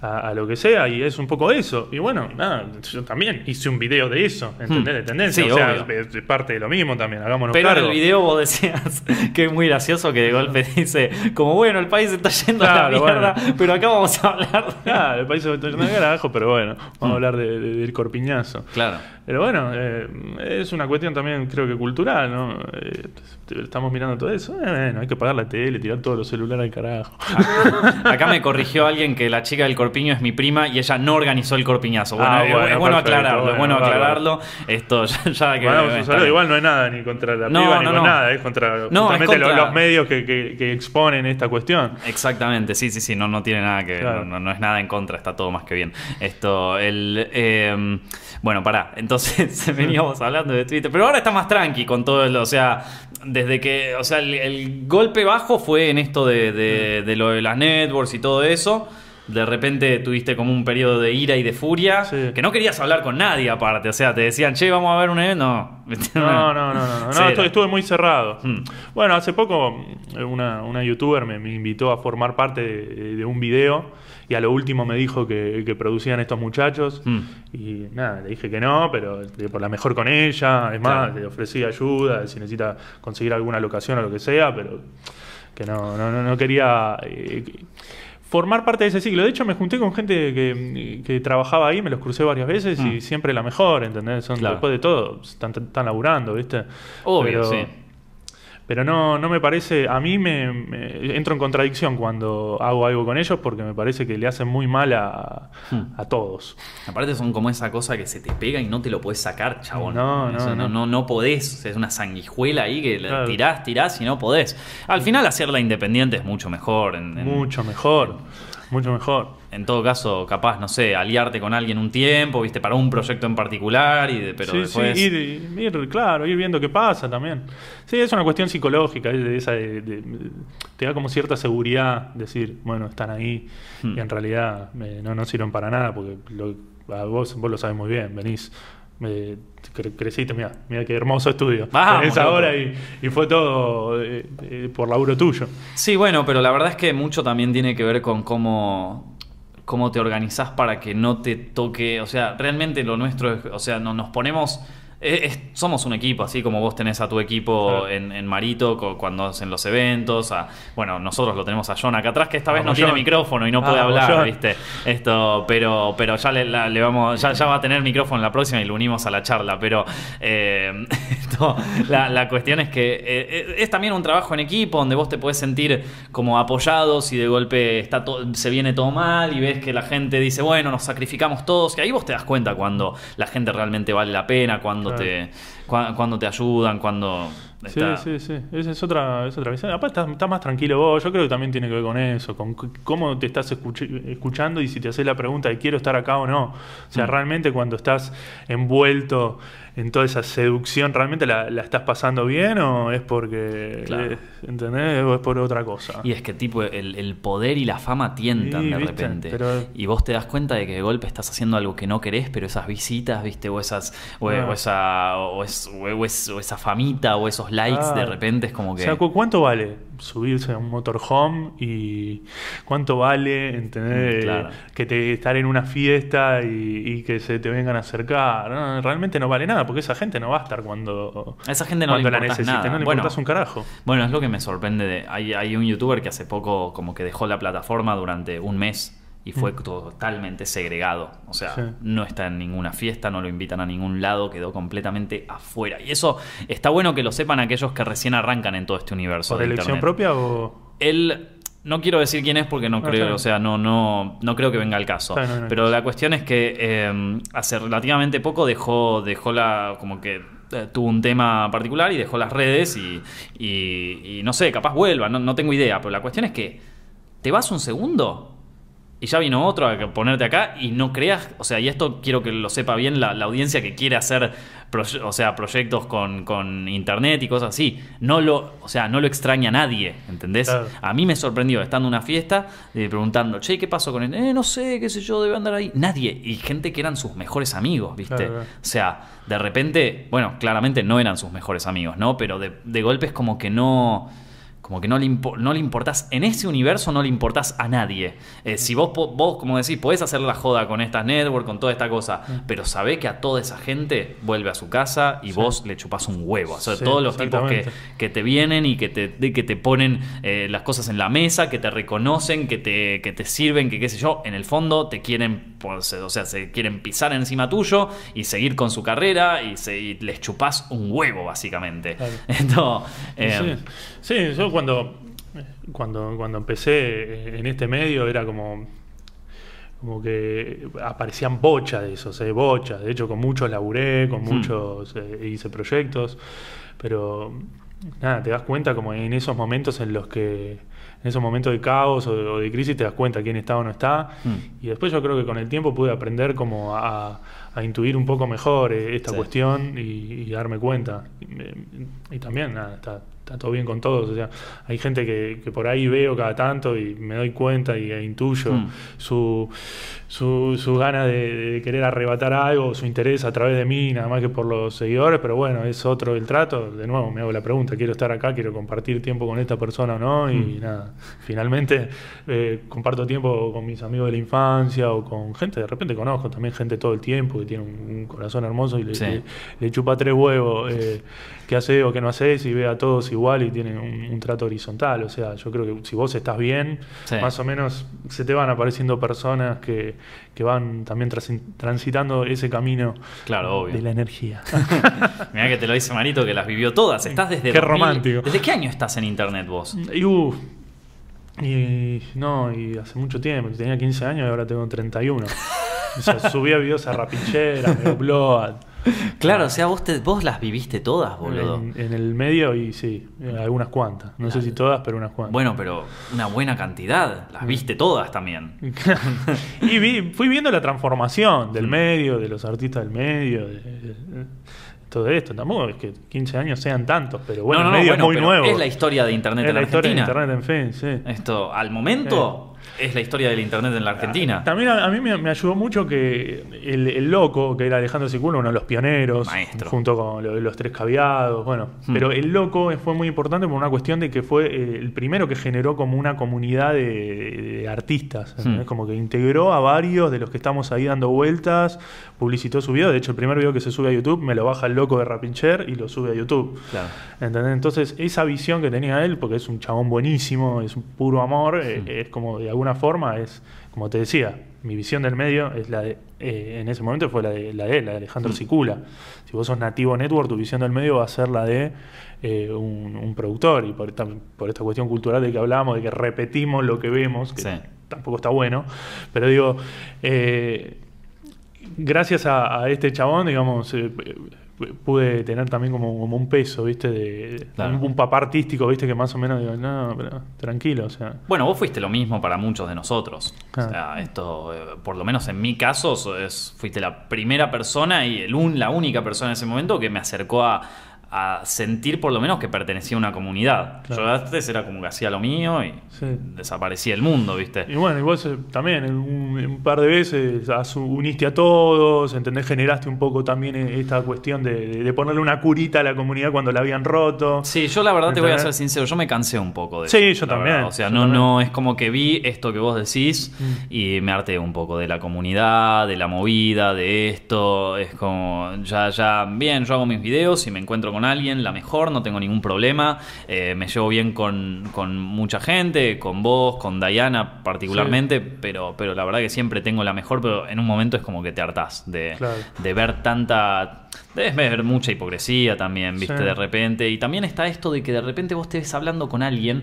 a- a lo que sea, y es un poco eso. Y bueno, nada, yo también hice un video de eso, ¿entendés? Hmm. De tendencia. Sí, o sea, obvio. es, parte de lo mismo también, hagámonos Pero cargo. en el video vos decías que es muy gracioso que de golpe dice, como bueno, el país está yendo a la Claro, mierda, bueno. pero acá vamos a hablar. de-". Claro, el país se va a tener carajo, pero bueno, vamos Hmm. a hablar de- de- del corpiñazo. Claro. Pero bueno, eh, es una cuestión también creo que cultural, ¿no? Eh, estamos mirando todo eso. Eh, bueno, hay que pagar la tele, tirar todos los celulares al carajo. Acá me corrigió alguien que la chica del corpiño es mi prima y ella no organizó el corpiñazo. Bueno, Ah, es, bueno, es bueno perfecto, aclararlo, es bueno, bueno bárbaro. aclararlo. Esto ya, ya que... Saludo. bien. Igual no es nada ni contra la No, piba ni no, con no. nada, es contra No, es justamente lo- contra- los medios que, que- que exponen esta cuestión. Exactamente, sí, sí, sí, no, no tiene nada que Claro. no, es nada en contra, está todo más que bien. Esto, el eh, bueno, pará, entonces veníamos hablando de Twitter, pero ahora está más tranqui con todo el, o sea, desde que, o sea, el, el golpe bajo fue en esto de, de- de lo de las networks y todo eso. De repente tuviste como un periodo de ira y de furia, Sí. que no querías hablar con nadie aparte, o sea, te decían, che, vamos a ver un evento, no. No, no, no, no, no, estuve, muy cerrado. Hmm. Bueno, hace poco eh, una, una youtuber me, me invitó a formar parte de, de un video y a lo último me dijo que, que producían estos muchachos Hmm. y nada, le dije que no, pero eh, por la mejor con ella, es más, Claro. le ofrecí ayuda si necesita conseguir alguna locación o lo que sea, pero que no, no, no, no quería... eh, Formar parte de ese ciclo. De hecho, me junté con gente que, que trabajaba ahí, me los crucé varias veces y siempre la mejor, ¿entendés? Son, Claro. Después de todo, están, están laburando, ¿viste? Obvio, pero, sí. Pero no, no me parece, a mí me, me- entro en contradicción cuando hago algo con ellos porque me parece que le hacen muy mal a, Hmm. a todos. Aparte son como esa cosa que se te pega y no te lo puedes sacar, chabón. No, no, Eso no, no. no, no podés. O sea, Es una sanguijuela ahí que la Claro. tirás, tirás y no podés. Al final hacerla independiente es mucho mejor. En, en- Mucho mejor, mucho mejor. en todo caso, capaz, no sé, aliarte con alguien un tiempo, viste, para un proyecto en particular, y de- pero sí, después... sí, ir, ir, claro, ir viendo qué pasa también. Sí, es una cuestión psicológica, es de esa de- de- de- te da como cierta seguridad decir, bueno, están ahí Hmm. y en realidad eh, no, no sirven para nada porque lo- a vos, vos lo sabes muy bien, venís, eh, cre- creciste, mira, mira qué hermoso estudio. Vamos, y fue todo eh, eh, por laburo tuyo. Sí, bueno, pero la verdad es que mucho también tiene que ver con cómo, cómo te organizás para que no te toque. O sea, realmente lo nuestro es. O sea, no, nos ponemos. Es- es- somos un equipo, así como vos tenés a tu equipo Claro. en, en Marito cuando hacen los eventos. a- bueno, nosotros lo tenemos a John acá atrás, que esta vez no tiene micrófono y no puede Vamos, hablar. ¿viste? Esto, pero, pero ya le, la- le vamos, ya, ya va a tener micrófono la próxima y lo unimos a la charla. Pero eh, esto, la, la cuestión es que eh, eh, es también un trabajo en equipo donde vos te podés sentir como apoyado si de golpe está to- se viene todo mal y ves que la gente dice, bueno, nos sacrificamos todos. Y ahí vos te das cuenta cuando la gente realmente vale la pena, cuando Claro. te cua- cuando te ayudan, cuando está- sí, sí. Esa es otra, es otra visión. Aparte, estás, estás más tranquilo vos. Yo creo que también tiene que ver con eso, con cómo te estás escuch- escuchando y si te haces la pregunta de quiero estar acá o no. O sea, Mm. realmente cuando estás envuelto en toda esa seducción, ¿realmente la, la estás pasando bien o es porque, Claro. eh, ¿entendés? O es por otra cosa. Y es que tipo el, el poder y la fama tientan Sí, de viste, repente. pero- Y vos te das cuenta de que de golpe estás haciendo algo que no querés, pero esas visitas, viste, o esas, o, Ah. o esa, o, es- o es- o esa famita, o esos likes, de Ah. repente es como O que. sea, ¿cu- ¿cuánto vale subirse a un motorhome y cuánto vale entender Mm, claro. que te estar en una fiesta y, y que se te vengan a acercar? No, realmente no vale nada porque esa gente no va a estar cuando, A esa gente no le la necesite, nada. no le Bueno, importas un carajo. Bueno, es lo que me sorprende. De, hay, hay un youtuber que hace poco como que dejó la plataforma durante un mes y fue totalmente segregado. O sea, Mm. Sí. no está en ninguna fiesta, no lo invitan a ningún lado, quedó completamente afuera. Y eso está bueno que lo sepan aquellos que recién arrancan en todo este universo. ¿Por de elección Internet. propia o...? Él, no quiero decir quién es porque no, No, está creo, o sea, no, no, no creo que venga al caso. No Pero la cuestión es que eh, hace relativamente poco dejó, dejó la, como que eh, tuvo un tema particular y dejó las redes y, y- y no sé, capaz vuelva, no, no tengo idea, pero la cuestión es que te vas un segundo y ya vino otro a ponerte acá y no creas, o sea, y esto quiero que lo sepa bien la, la audiencia que quiere hacer o sea, proyectos con, con internet y cosas así, no lo, o sea, no lo extraña nadie, ¿entendés? Claro. A mí me sorprendió estando en una fiesta eh, preguntando, che, ¿qué pasó con él? Eh, no sé, qué sé yo, debe andar ahí. Nadie, y gente que eran sus mejores amigos, ¿viste? Claro, claro. O sea, de repente, bueno, claramente no eran sus mejores amigos, ¿no? Pero de, de golpe es como que no. Como que no le, no le importás, en ese universo no le importás a nadie. Eh, si vos, vos, como decís, podés hacer la joda con estas network, con toda esta cosa, pero sabé que a toda esa gente vuelve a su casa y Sí. vos le chupás un huevo. O sea, Sí, todos los tipos que, que te vienen y que te, que te ponen eh, las cosas en la mesa, que te reconocen, que te, que te sirven, que qué sé yo, en el fondo te quieren, pues, o sea, se quieren pisar encima tuyo y seguir con su carrera y, se- y les chupás un huevo, básicamente. Claro. Entonces, eh, sí. Sí, yo cuando, cuando, cuando empecé en este medio era como, como que aparecían bochas de esos, eh, bochas. De hecho, con muchos laburé, con Hmm. muchos eh, hice proyectos, pero nada, te das cuenta como en esos momentos en los que, en esos momentos de caos o de, crisis, te das cuenta quién está o no está. Hmm. Y después yo creo que con el tiempo pude aprender como a, a intuir un poco mejor eh, esta Sí. cuestión y, y darme cuenta. Y, me- y también, nada, está, está todo bien con todos. O sea, hay gente que, que por ahí veo cada tanto y me doy cuenta y e intuyo Mm. su, su, su gana de, de querer arrebatar algo, su interés a través de mí, nada más que por los seguidores, pero bueno, es otro el trato. De nuevo, me hago la pregunta, quiero estar acá, quiero compartir tiempo con esta persona o no, y Mm. nada, finalmente eh, comparto tiempo con mis amigos de la infancia o con gente, de repente conozco también gente todo el tiempo que tiene un, un corazón hermoso y le, Sí. le- le chupa tres huevos eh, qué hace o qué no haces y ve a todos igual y tienen un, un trato horizontal. O sea, yo creo que si vos estás bien, Sí. más o menos se te van apareciendo personas que, que van también transi- transitando ese camino Claro, obvio. de la energía. Mirá que te lo dice Marito, que las vivió todas. Estás desde. Qué 2000. romántico. ¿Desde qué año estás en internet vos? y, uh, y no, y hace mucho tiempo, tenía 15 años y ahora tengo 31. O sea, subía videos a Rapinchera, a Megaupload, Claro, o sea, vos, te- vos las viviste todas, boludo. en, en el medio y sí, eh, algunas cuantas. No sé si todas, pero unas cuantas. Bueno, pero una buena cantidad. Las viste todas también. y vi- fui viendo la transformación del medio, de los artistas del medio, de, de- todo esto. Tampoco es que 15 años sean tantos, pero bueno, no, no, el no, medio bueno, es muy nuevo. Es la historia de internet Es en la la historia de. Internet en fin, sí. Esto, al momento, es la historia del internet en la Argentina. También a, a mí me, me ayudó mucho que el, el loco, que era Alejandro Siculo, uno de los pioneros, Maestro. junto con lo- los tres caviados, bueno, Hmm. pero el loco fue muy importante por una cuestión de que fue eh, el primero que generó como una comunidad de, de artistas. Hmm. como que integró a varios de los que estamos ahí dando vueltas, publicitó su video, de hecho el primer video que se sube a YouTube me lo baja el loco de Rapincher y lo sube a YouTube. Claro. ¿Entendés? Entonces, esa visión que tenía él, porque es un chabón buenísimo, es un puro amor, eh, Mm. es como de alguna forma, es como te decía, mi visión del medio es la de, eh, en ese momento fue la de, la de él, la de Alejandro Mm. Sicula. Si vos sos nativo network, tu visión del medio va a ser la de eh, un, un productor, y por, esta- por esta cuestión cultural de que hablábamos, de que repetimos lo que vemos, que Sí. tampoco está bueno, pero digo, eh, gracias a, a este chabón, digamos, pude tener también como, como un peso, ¿viste? De, Claro. un, un papá artístico, ¿viste? Que más o menos digo, no, pero tranquilo, o sea. Bueno, vos fuiste lo mismo para muchos de nosotros. Ah. O sea, esto, eh, por lo menos en mi caso, so- es, fuiste la primera persona y el un- la única persona en ese momento que me acercó a, a sentir por lo menos que pertenecía a una comunidad. Claro. Yo antes era como que hacía lo mío y Sí. desaparecía el mundo, ¿viste? Y bueno, y vos también un, un par de veces uniste a todos, ¿entendés? Generaste un poco también eh, esta cuestión de, ponerle una curita a la comunidad cuando la habían roto. Sí, yo la verdad te voy a ser sincero, yo me cansé un poco de Sí, eso, yo la también, verdad. O sea, yo no, también. no, es como que vi esto que vos decís Mm. y me harté un poco de la comunidad, de la movida, de esto. Es como, ya, ya, bien, yo hago mis videos y me encuentro con alguien, la mejor, no tengo ningún problema. Eh, me llevo bien con, con mucha gente, con vos, con Diana particularmente, pero, pero la verdad que siempre tengo la mejor, pero en un momento es como que te hartás de, Claro. de ver tanta. Debes ver mucha hipocresía también, viste, Sí. de repente. Y también está esto de que de repente vos estés hablando con alguien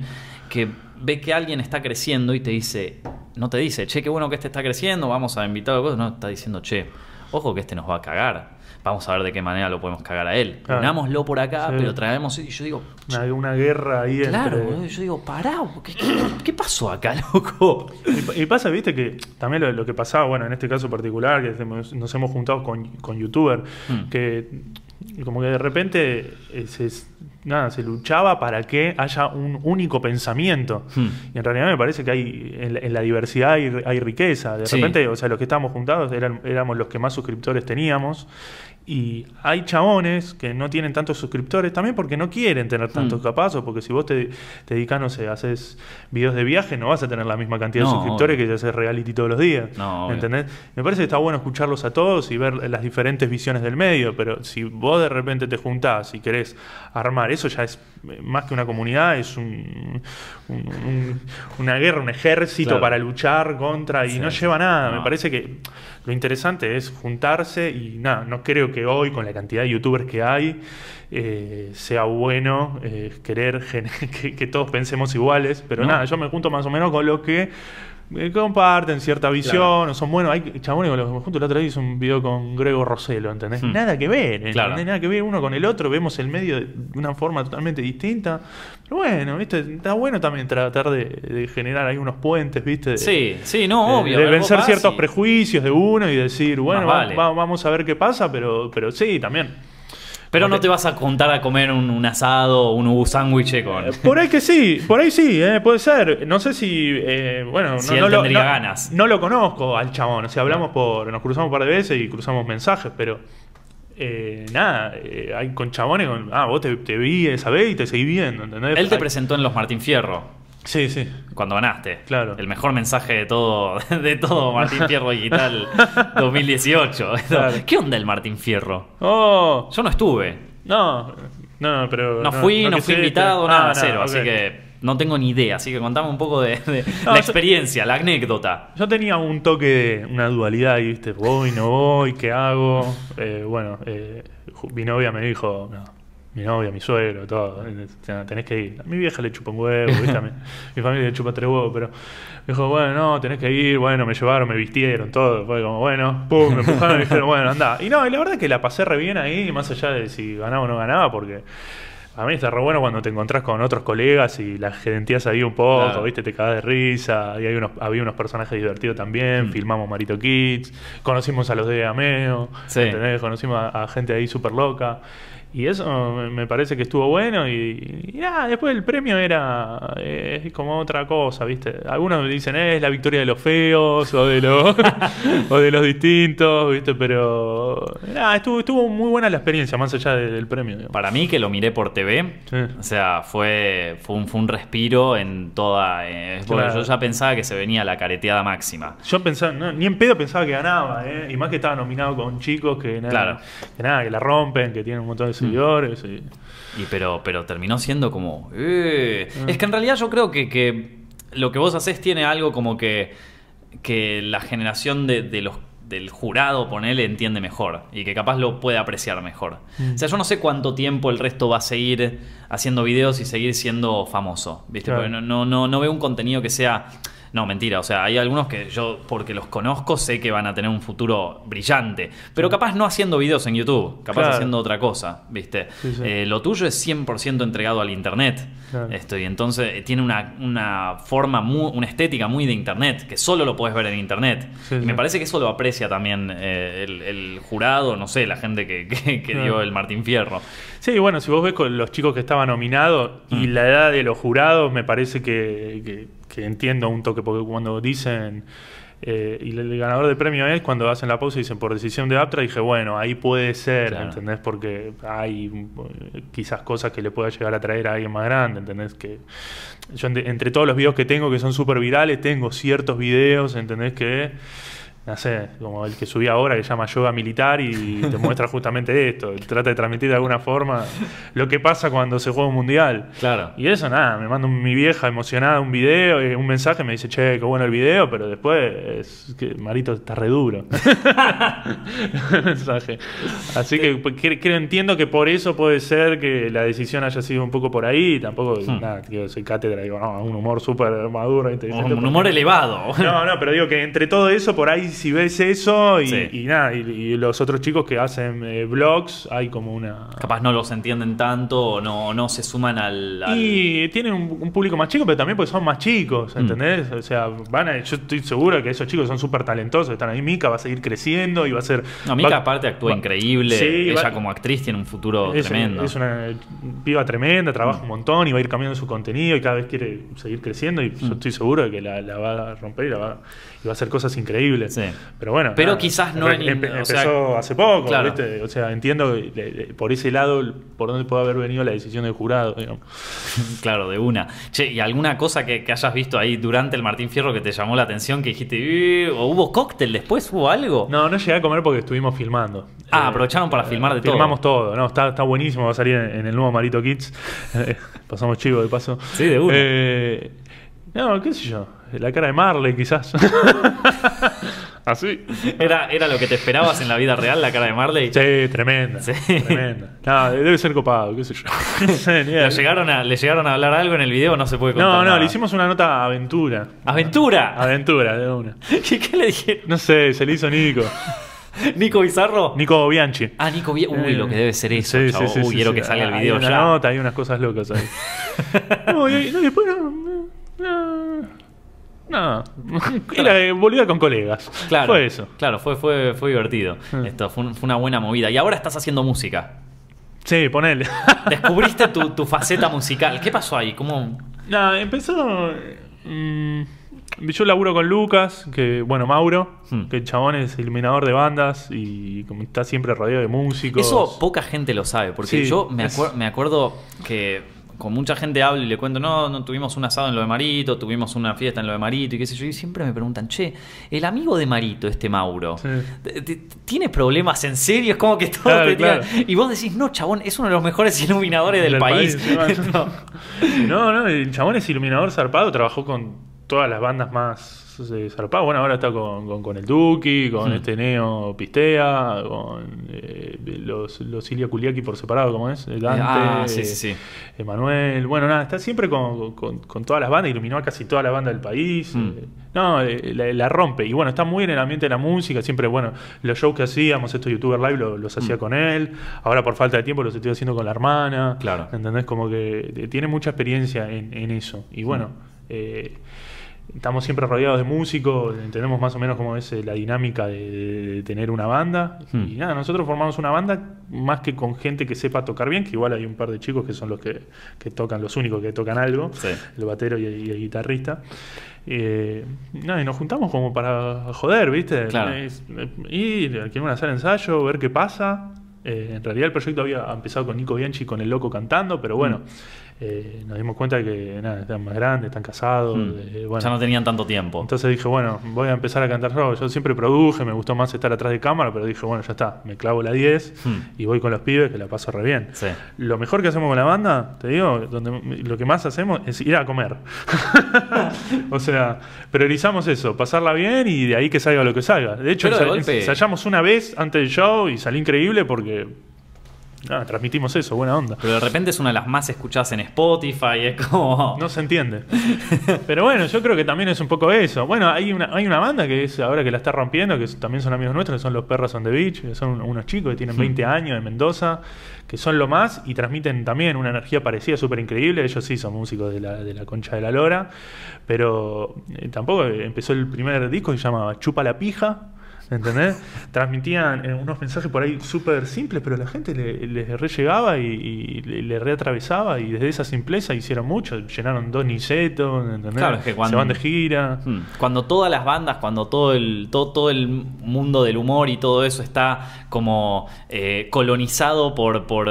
que ve que alguien está creciendo y te dice, no te dice, che, qué bueno que este está creciendo, vamos a invitar a cosas. No, está diciendo, che, ojo que este nos va a cagar. Vamos a ver de qué manera lo podemos cagar a él. Claro. Unámoslo por acá, Sí. pero traemos. Y yo digo, Una, una guerra ahí claro, entre. yo digo, pará, ¿qué, qué, qué pasó acá, loco? Y, y pasa, viste, que también lo, lo que pasaba, bueno, en este caso particular, que nos hemos juntado con, con youtubers, Mm. que como que de repente eh, se, nada, se luchaba para que haya un único pensamiento. Hmm. Y en realidad me parece que hay en la, en la diversidad hay, hay riqueza. De Sí. repente, o sea, los que estábamos juntados eran, éramos los que más suscriptores teníamos. Y hay chabones que no tienen tantos suscriptores también porque no quieren tener tantos Mm. capaz, o porque si vos te, te dedicas, no sé, haces videos de viaje, no vas a tener la misma cantidad de suscriptores obvio. que si haces reality todos los días. No. ¿Entendés? Me parece que está bueno escucharlos a todos y ver las diferentes visiones del medio, pero si vos de repente te juntás y querés armar, eso ya es eh, más que una comunidad, es un, un- un- una guerra, un ejército Claro. para luchar contra y Sí, no lleva nada. No. Me parece que lo interesante es juntarse y nada, no creo que hoy con la cantidad de youtubers que hay eh, sea bueno eh, querer que, que todos pensemos iguales, pero No. nada, yo me junto más o menos con lo que eh, comparten cierta visión, o son buenos. Hay chabones con los que me junto. La otra vez hice un video con Grego Roselo, ¿entendés? Hmm. Nada que ver, ¿entendés? Claro. Nada que ver uno con el otro, vemos el medio de una forma totalmente distinta. Pero bueno, ¿viste? Está bueno también tratar de, de generar ahí unos puentes, ¿viste? De- Sí, sí, no, obvio. De, vencer ciertos y- prejuicios de uno y decir, bueno, va- va- vamos a ver qué pasa, pero, pero sí, también. Pero no te vas a juntar a comer un, un asado o un ubu sándwich con... Eh, Por ahí que sí, por ahí sí, eh, puede ser. No sé si, eh, bueno, Si no, él no lo, tendría no- ganas. no lo conozco al chabón. O sea, hablamos por, nos cruzamos un par de veces y cruzamos mensajes, pero eh, nada, eh, hay con chabones con, ah, vos te, te vi esa vez y te seguí viendo, ¿entendés? Él te Hay- presentó en los Martín Fierro. Sí, sí. Cuando ganaste. Claro. El mejor mensaje de todo, de todo Martín Fierro Digital 2018. Claro. ¿Qué onda el Martín Fierro? Oh, Yo no estuve. no, no, pero. No fui, no, fui invitado, Ah, nada, no, cero. Así que no tengo ni idea. Así que contame un poco de, la yo- experiencia, la anécdota. Yo tenía un toque de una dualidad y viste, voy, no voy, ¿qué hago? Eh, bueno, eh, mi novia me dijo, no, mi novia, mi suegro, todo, tenés que ir. A mi vieja le chupa un huevo, ¿viste? A mi, mi familia le chupa tres huevos, pero me dijo, bueno, no, tenés que ir, bueno, me llevaron, me vistieron, todo, fue como, bueno, pum, me empujaron y me dijeron, bueno, anda. Y no, y la verdad es que la pasé re bien ahí, más allá de si ganaba o no ganaba, porque... A mí está re bueno cuando te encontrás con otros colegas y la gerentías ahí un poco, Claro. ¿viste? Te cagas de risa. Y hay unos, había unos personajes divertidos también. Mm. Filmamos Marito Kids. Conocimos a los de Ameo. Conocimos a, a gente ahí súper loca. Y eso me, me parece que estuvo bueno. Y, y nada, después el premio era eh, como otra cosa, ¿viste? Algunos dicen, eh, es la victoria de los feos o de los, o de los distintos, ¿viste? Pero nada, estuvo, estuvo muy buena la experiencia, más allá de- del premio. digamos. Para mí, que lo miré por TV, Sí. o sea, fue, fue, un, fue un respiro en toda. eh, Claro. yo ya pensaba que se venía la careteada máxima. Yo pensaba, no, ni en pedo pensaba que ganaba, ¿eh? y más que estaba nominado con chicos que nada, Claro. que nada, que la rompen, que tienen un montón de seguidores. y- Y pero, pero terminó siendo como. "Eh". Es que en realidad yo creo que, que lo que vos haces tiene algo como que, que la generación de, de los del jurado, ponele, entiende mejor y que capaz lo puede apreciar mejor. Mm. O sea, yo no sé cuánto tiempo el resto va a seguir haciendo videos y seguir siendo famoso, ¿viste? Claro. Porque no, no, no, no veo un contenido que sea... No, mentira, o sea, hay algunos que yo, porque los conozco, sé que van a tener un futuro brillante, pero capaz no haciendo videos en YouTube, capaz Claro. haciendo otra cosa, ¿viste? Sí, sí. Eh, lo tuyo es 100% entregado al internet. Claro. Esto, y entonces eh, tiene una, una forma, muy, una estética muy de internet, que solo lo puedes ver en internet. Sí, y me parece que eso lo aprecia también eh, el, el jurado, no sé, la gente que, que- que Claro. dio el Martín Fierro. Sí, bueno, si vos ves con los chicos que estaban nominados y Mm. la edad de los jurados, me parece que, que- que entiendo un toque, porque cuando dicen, eh, y el ganador del premio es, cuando hacen la pausa y dicen por decisión de Aptra, dije, bueno, ahí puede ser, Claro. ¿entendés? Porque hay eh, quizás cosas que le pueda llegar a traer a alguien más grande, ¿entendés? Que yo entre, entre todos los videos que tengo que son súper virales, tengo ciertos videos, ¿entendés? Que no sé, como el que subí ahora que se llama Yoga Militar y te muestra justamente esto, trata de transmitir de alguna forma lo que pasa cuando se juega un mundial. Claro. Y eso nada, me manda mi vieja emocionada un video, eh, un mensaje, me dice, che, qué bueno el video, pero después es que Marito está re duro. mensaje. Así que pues, cre- creo, entiendo que por eso puede ser que la decisión haya sido un poco por ahí, tampoco, Hmm. nada, digo, soy cátedra, digo, no, un humor súper maduro, inteligente. Un, un humor elevado. no, no, pero digo que entre todo eso, por ahí si ves eso y, Sí. y nada, y, y los otros chicos que hacen eh, vlogs, hay como una... Capaz no los entienden tanto o no, no se suman al... al- Y tienen un, un público más chico, pero también porque son más chicos, Mm. ¿entendés? O sea, van a- yo estoy seguro de que esos chicos son súper talentosos, están ahí. Mika va a seguir creciendo y va a ser. No, Mika va- aparte actúa va- increíble. Sí, Ella va- como actriz tiene un futuro es, tremendo. es una piba tremenda, trabaja Mm. un montón y va a ir cambiando su contenido y cada vez quiere seguir creciendo. Y Mm. yo estoy seguro de que la, la va a romper y, la va, y va a hacer cosas increíbles. Sí. Pero bueno. Pero quizás no en- empe- sea, empezó hace poco, claro. ¿viste? O sea, entiendo por ese lado por dónde puede haber venido la decisión del jurado. digamos. Claro, de una. Che, ¿y alguna cosa que, que hayas visto ahí durante el Martín Fierro que te llamó la atención? Que dijiste, "Eh", ¿o hubo cóctel después? ¿Hubo algo? No, no llegué a comer porque estuvimos filmando. Ah, Eh, aprovecharon para filmar de todo. Filmamos todo, no, está, está buenísimo, va a salir en, en el nuevo Marito Kids. Eh, Pasamos chivo de paso. Sí, de una. Eh, no, qué sé yo, la cara de Marley quizás. Así. ¿Era, ¿Era lo que te esperabas en la vida real, la cara de Marley? Sí, tremenda. Sí. Tremenda. No, debe ser copado, qué sé yo. No sé, ni idea. ¿Le llegaron, a, ¿Le llegaron a hablar algo en el video? No se puede contar. No, no, nada. le hicimos una nota aventura. ¡Aventura! Aventura, de una. ¿Qué, qué le dije? No sé, se le hizo Nico. ¿Nico Bizarro? Nico Bianchi. Ah, Nico Bizarro. Uy, lo que debe ser eso, Sí, chavo. sí, sí, Uy, sí, quiero sí. que salga el Hay video una ya. nota, hay unas cosas locas ahí. no, y, no, y después no. No. No. Era eh, boluda con colegas. Claro, Fue eso. Claro, fue, fue, fue divertido. Mm. Esto fue, un- fue una buena movida. Y ahora estás haciendo música. Sí, ponele. Descubriste tu, tu faceta musical. ¿Qué pasó ahí? ¿Cómo...? Nada, empezó. mm, yo laburo con Lucas, que, bueno, Mauro, Hmm. que el chabón es iluminador de bandas y como está siempre rodeado de músicos. Eso poca gente lo sabe, porque Sí, yo me, es- acuer- me acuerdo que con mucha gente hablo y le cuento, no, no tuvimos un asado en lo de Marito, tuvimos una fiesta en lo de Marito y qué sé yo, y siempre me preguntan, che, el amigo de Marito, este Mauro, Sí. ¿t- t- ¿tiene problemas en serio? Es como que todo Claro, te tira- claro. Y vos decís, no, chabón, es uno de los mejores iluminadores del, Del país. país, sí, No. No, no, el chabón es iluminador zarpado, trabajó con todas las bandas más zarpadas. Bueno, ahora está con, con, con el Duki, con Hmm. este Neo Pistea, con eh, los, los Ilia Kuliaki por separado, como es? Dante, ah, sí, sí. Emanuel. Bueno, nada, está siempre con, con- todas las bandas, iluminó a casi toda la banda del país. Hmm. eh, no, eh, la, la rompe. Y bueno, está muy en el ambiente de la música. Siempre, bueno, los shows que hacíamos, estos YouTuber Live lo- los hacía Hmm. con él. Ahora, por falta de tiempo, los estoy haciendo con la hermana. Claro. ¿Entendés? Como que tiene mucha experiencia en, en eso. Y bueno, Mm. eh, estamos siempre rodeados de músicos, entendemos más o menos cómo es eh, la dinámica de, tener una banda. Mm. Y nada, nosotros formamos una banda más que con gente que sepa tocar bien, que igual hay un par de chicos que son los que, que tocan, los únicos que tocan algo, Sí. el batero y el, y el guitarrista. Eh, nada, y nos juntamos como para joder, ¿viste? Claro. Es- eh, ir, hacer ensayo, ver qué pasa. Eh, en realidad el proyecto había empezado con Nico Bianchi y con el loco cantando, pero bueno, Mm. Eh, nos dimos cuenta de que nada, están más grandes, están casados. Mm. eh, bueno. Ya no tenían tanto tiempo. Entonces dije, bueno, voy a empezar a cantar yo. Yo siempre produje, me gustó más estar atrás de cámara, pero dije, bueno, ya está, me clavo la 10 Hmm. y voy con los pibes que la paso re bien. Sí. Lo mejor que hacemos con la banda, te digo, donde, lo que más hacemos es ir a comer. o sea, priorizamos eso, pasarla bien y de ahí que salga lo que salga. De hecho, Pero de ensa- golpe- ensayamos una vez antes del show y salió increíble porque nada, transmitimos eso, buena onda. Pero de repente es una de las más escuchadas en Spotify, es como... No se entiende. Pero bueno, yo creo que también es un poco eso. Bueno, hay una, hay una banda que es ahora que la está rompiendo, que también son amigos nuestros, que son los Perros on the Beach, que son unos chicos que tienen 20 años de Mendoza, que son lo más y transmiten también una energía parecida, súper increíble. Ellos sí son músicos de la, de la concha de la lora, pero eh, tampoco empezó el primer disco que se llama Chupa la pija. ¿Entendés? Transmitían eh, unos mensajes por ahí súper simples, pero la gente le- les re llegaba y, y le, le reatravesaba y desde esa simpleza hicieron mucho. Llenaron dos nicetos, ¿entendés? Claro, es que cuando- Se van de gira. Hmm. Cuando todas las bandas, cuando todo el, todo, todo el mundo del humor y todo eso está como eh, colonizado por, por,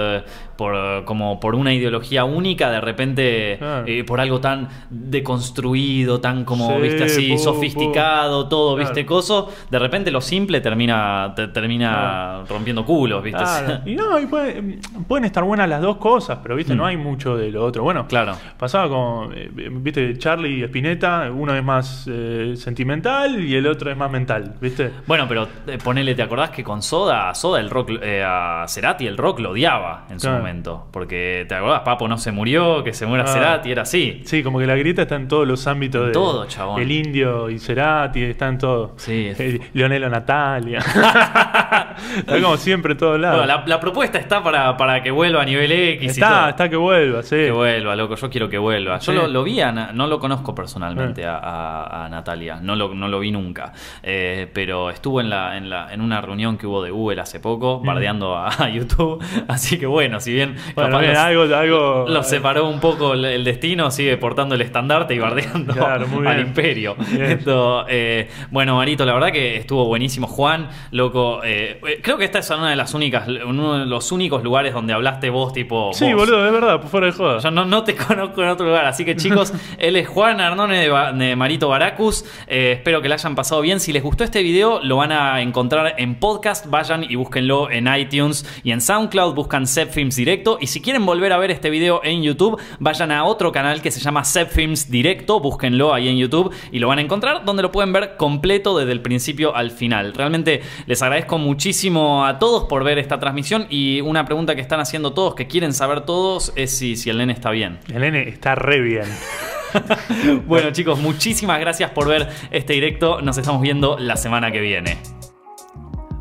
por, eh, como por una ideología única, de repente eh, por algo tan deconstruido, tan como, Sí, viste, así, sofisticado, todo, Claro. viste, coso, de repente lo simple termina, te- termina rompiendo culos, viste. Y no, y puede- pueden estar buenas las dos cosas, pero viste, Mm. no hay mucho de lo otro. Bueno, Claro. pasaba con, eh, viste, Charlie y Spinetta, uno es más eh, sentimental y el otro es más mental, viste. Bueno, pero eh, ponele, ¿te acordás que con Soda, a Soda el rock, eh, a Cerati el rock lo odiaba en su Claro. Momento? Porque, ¿te acordás? Papo no se murió, que se muera Ah. Cerati, era así. Sí, como que la grieta está en todos los ámbitos En de todo, chabón. El indio y Cerati, está en todo. Sí, es- Eh, Leonelo Natalia. está como siempre en todos lados. Bueno, la, la propuesta está para, para que vuelva a nivel X y está, todo. está que vuelva, sí. Que vuelva, loco, yo quiero que vuelva. Yo Sí. lo, lo vi, a no lo conozco personalmente Eh. a, a- a Natalia, no lo, no lo vi nunca. Eh, pero estuvo en, la, en, la, en una reunión que hubo de Google hace poco, Mm. bardeando a, a YouTube. Así que bueno, si bien Bueno, capaz bien, los- algo, algo. Los separó un poco el, el destino, sigue portando el estandarte y bardeando Claro, al imperio. Esto, eh, bueno, Marito, la verdad que estuvo buenísimo. Juan, loco, eh, eh, creo que esta es una de las únicas, uno de los únicos lugares donde hablaste vos, tipo. Sí, vos. boludo, es verdad, fuera de joda. Yo no, no te conozco en otro lugar, así que chicos, él es Juan Arnone de, Ba- de Marito Baracus. Eh, espero que la hayan pasado bien. Si les gustó este video, lo van a encontrar en podcast. Vayan y búsquenlo en iTunes y en SoundCloud. Buscan Films Directo. Y si quieren volver a ver este video en YouTube, vayan a otro canal que se llama Zep Films Directo. Búsquenlo ahí en YouTube y lo van a encontrar, donde lo pueden ver completo desde el principio al final. Realmente les agradezco muchísimo a todos por ver esta transmisión. Y una pregunta que están haciendo todos, que quieren saber todos, es si, si el nene está bien. El nene está re bien. Bueno chicos, muchísimas gracias por ver este directo. Nos estamos viendo la semana que viene.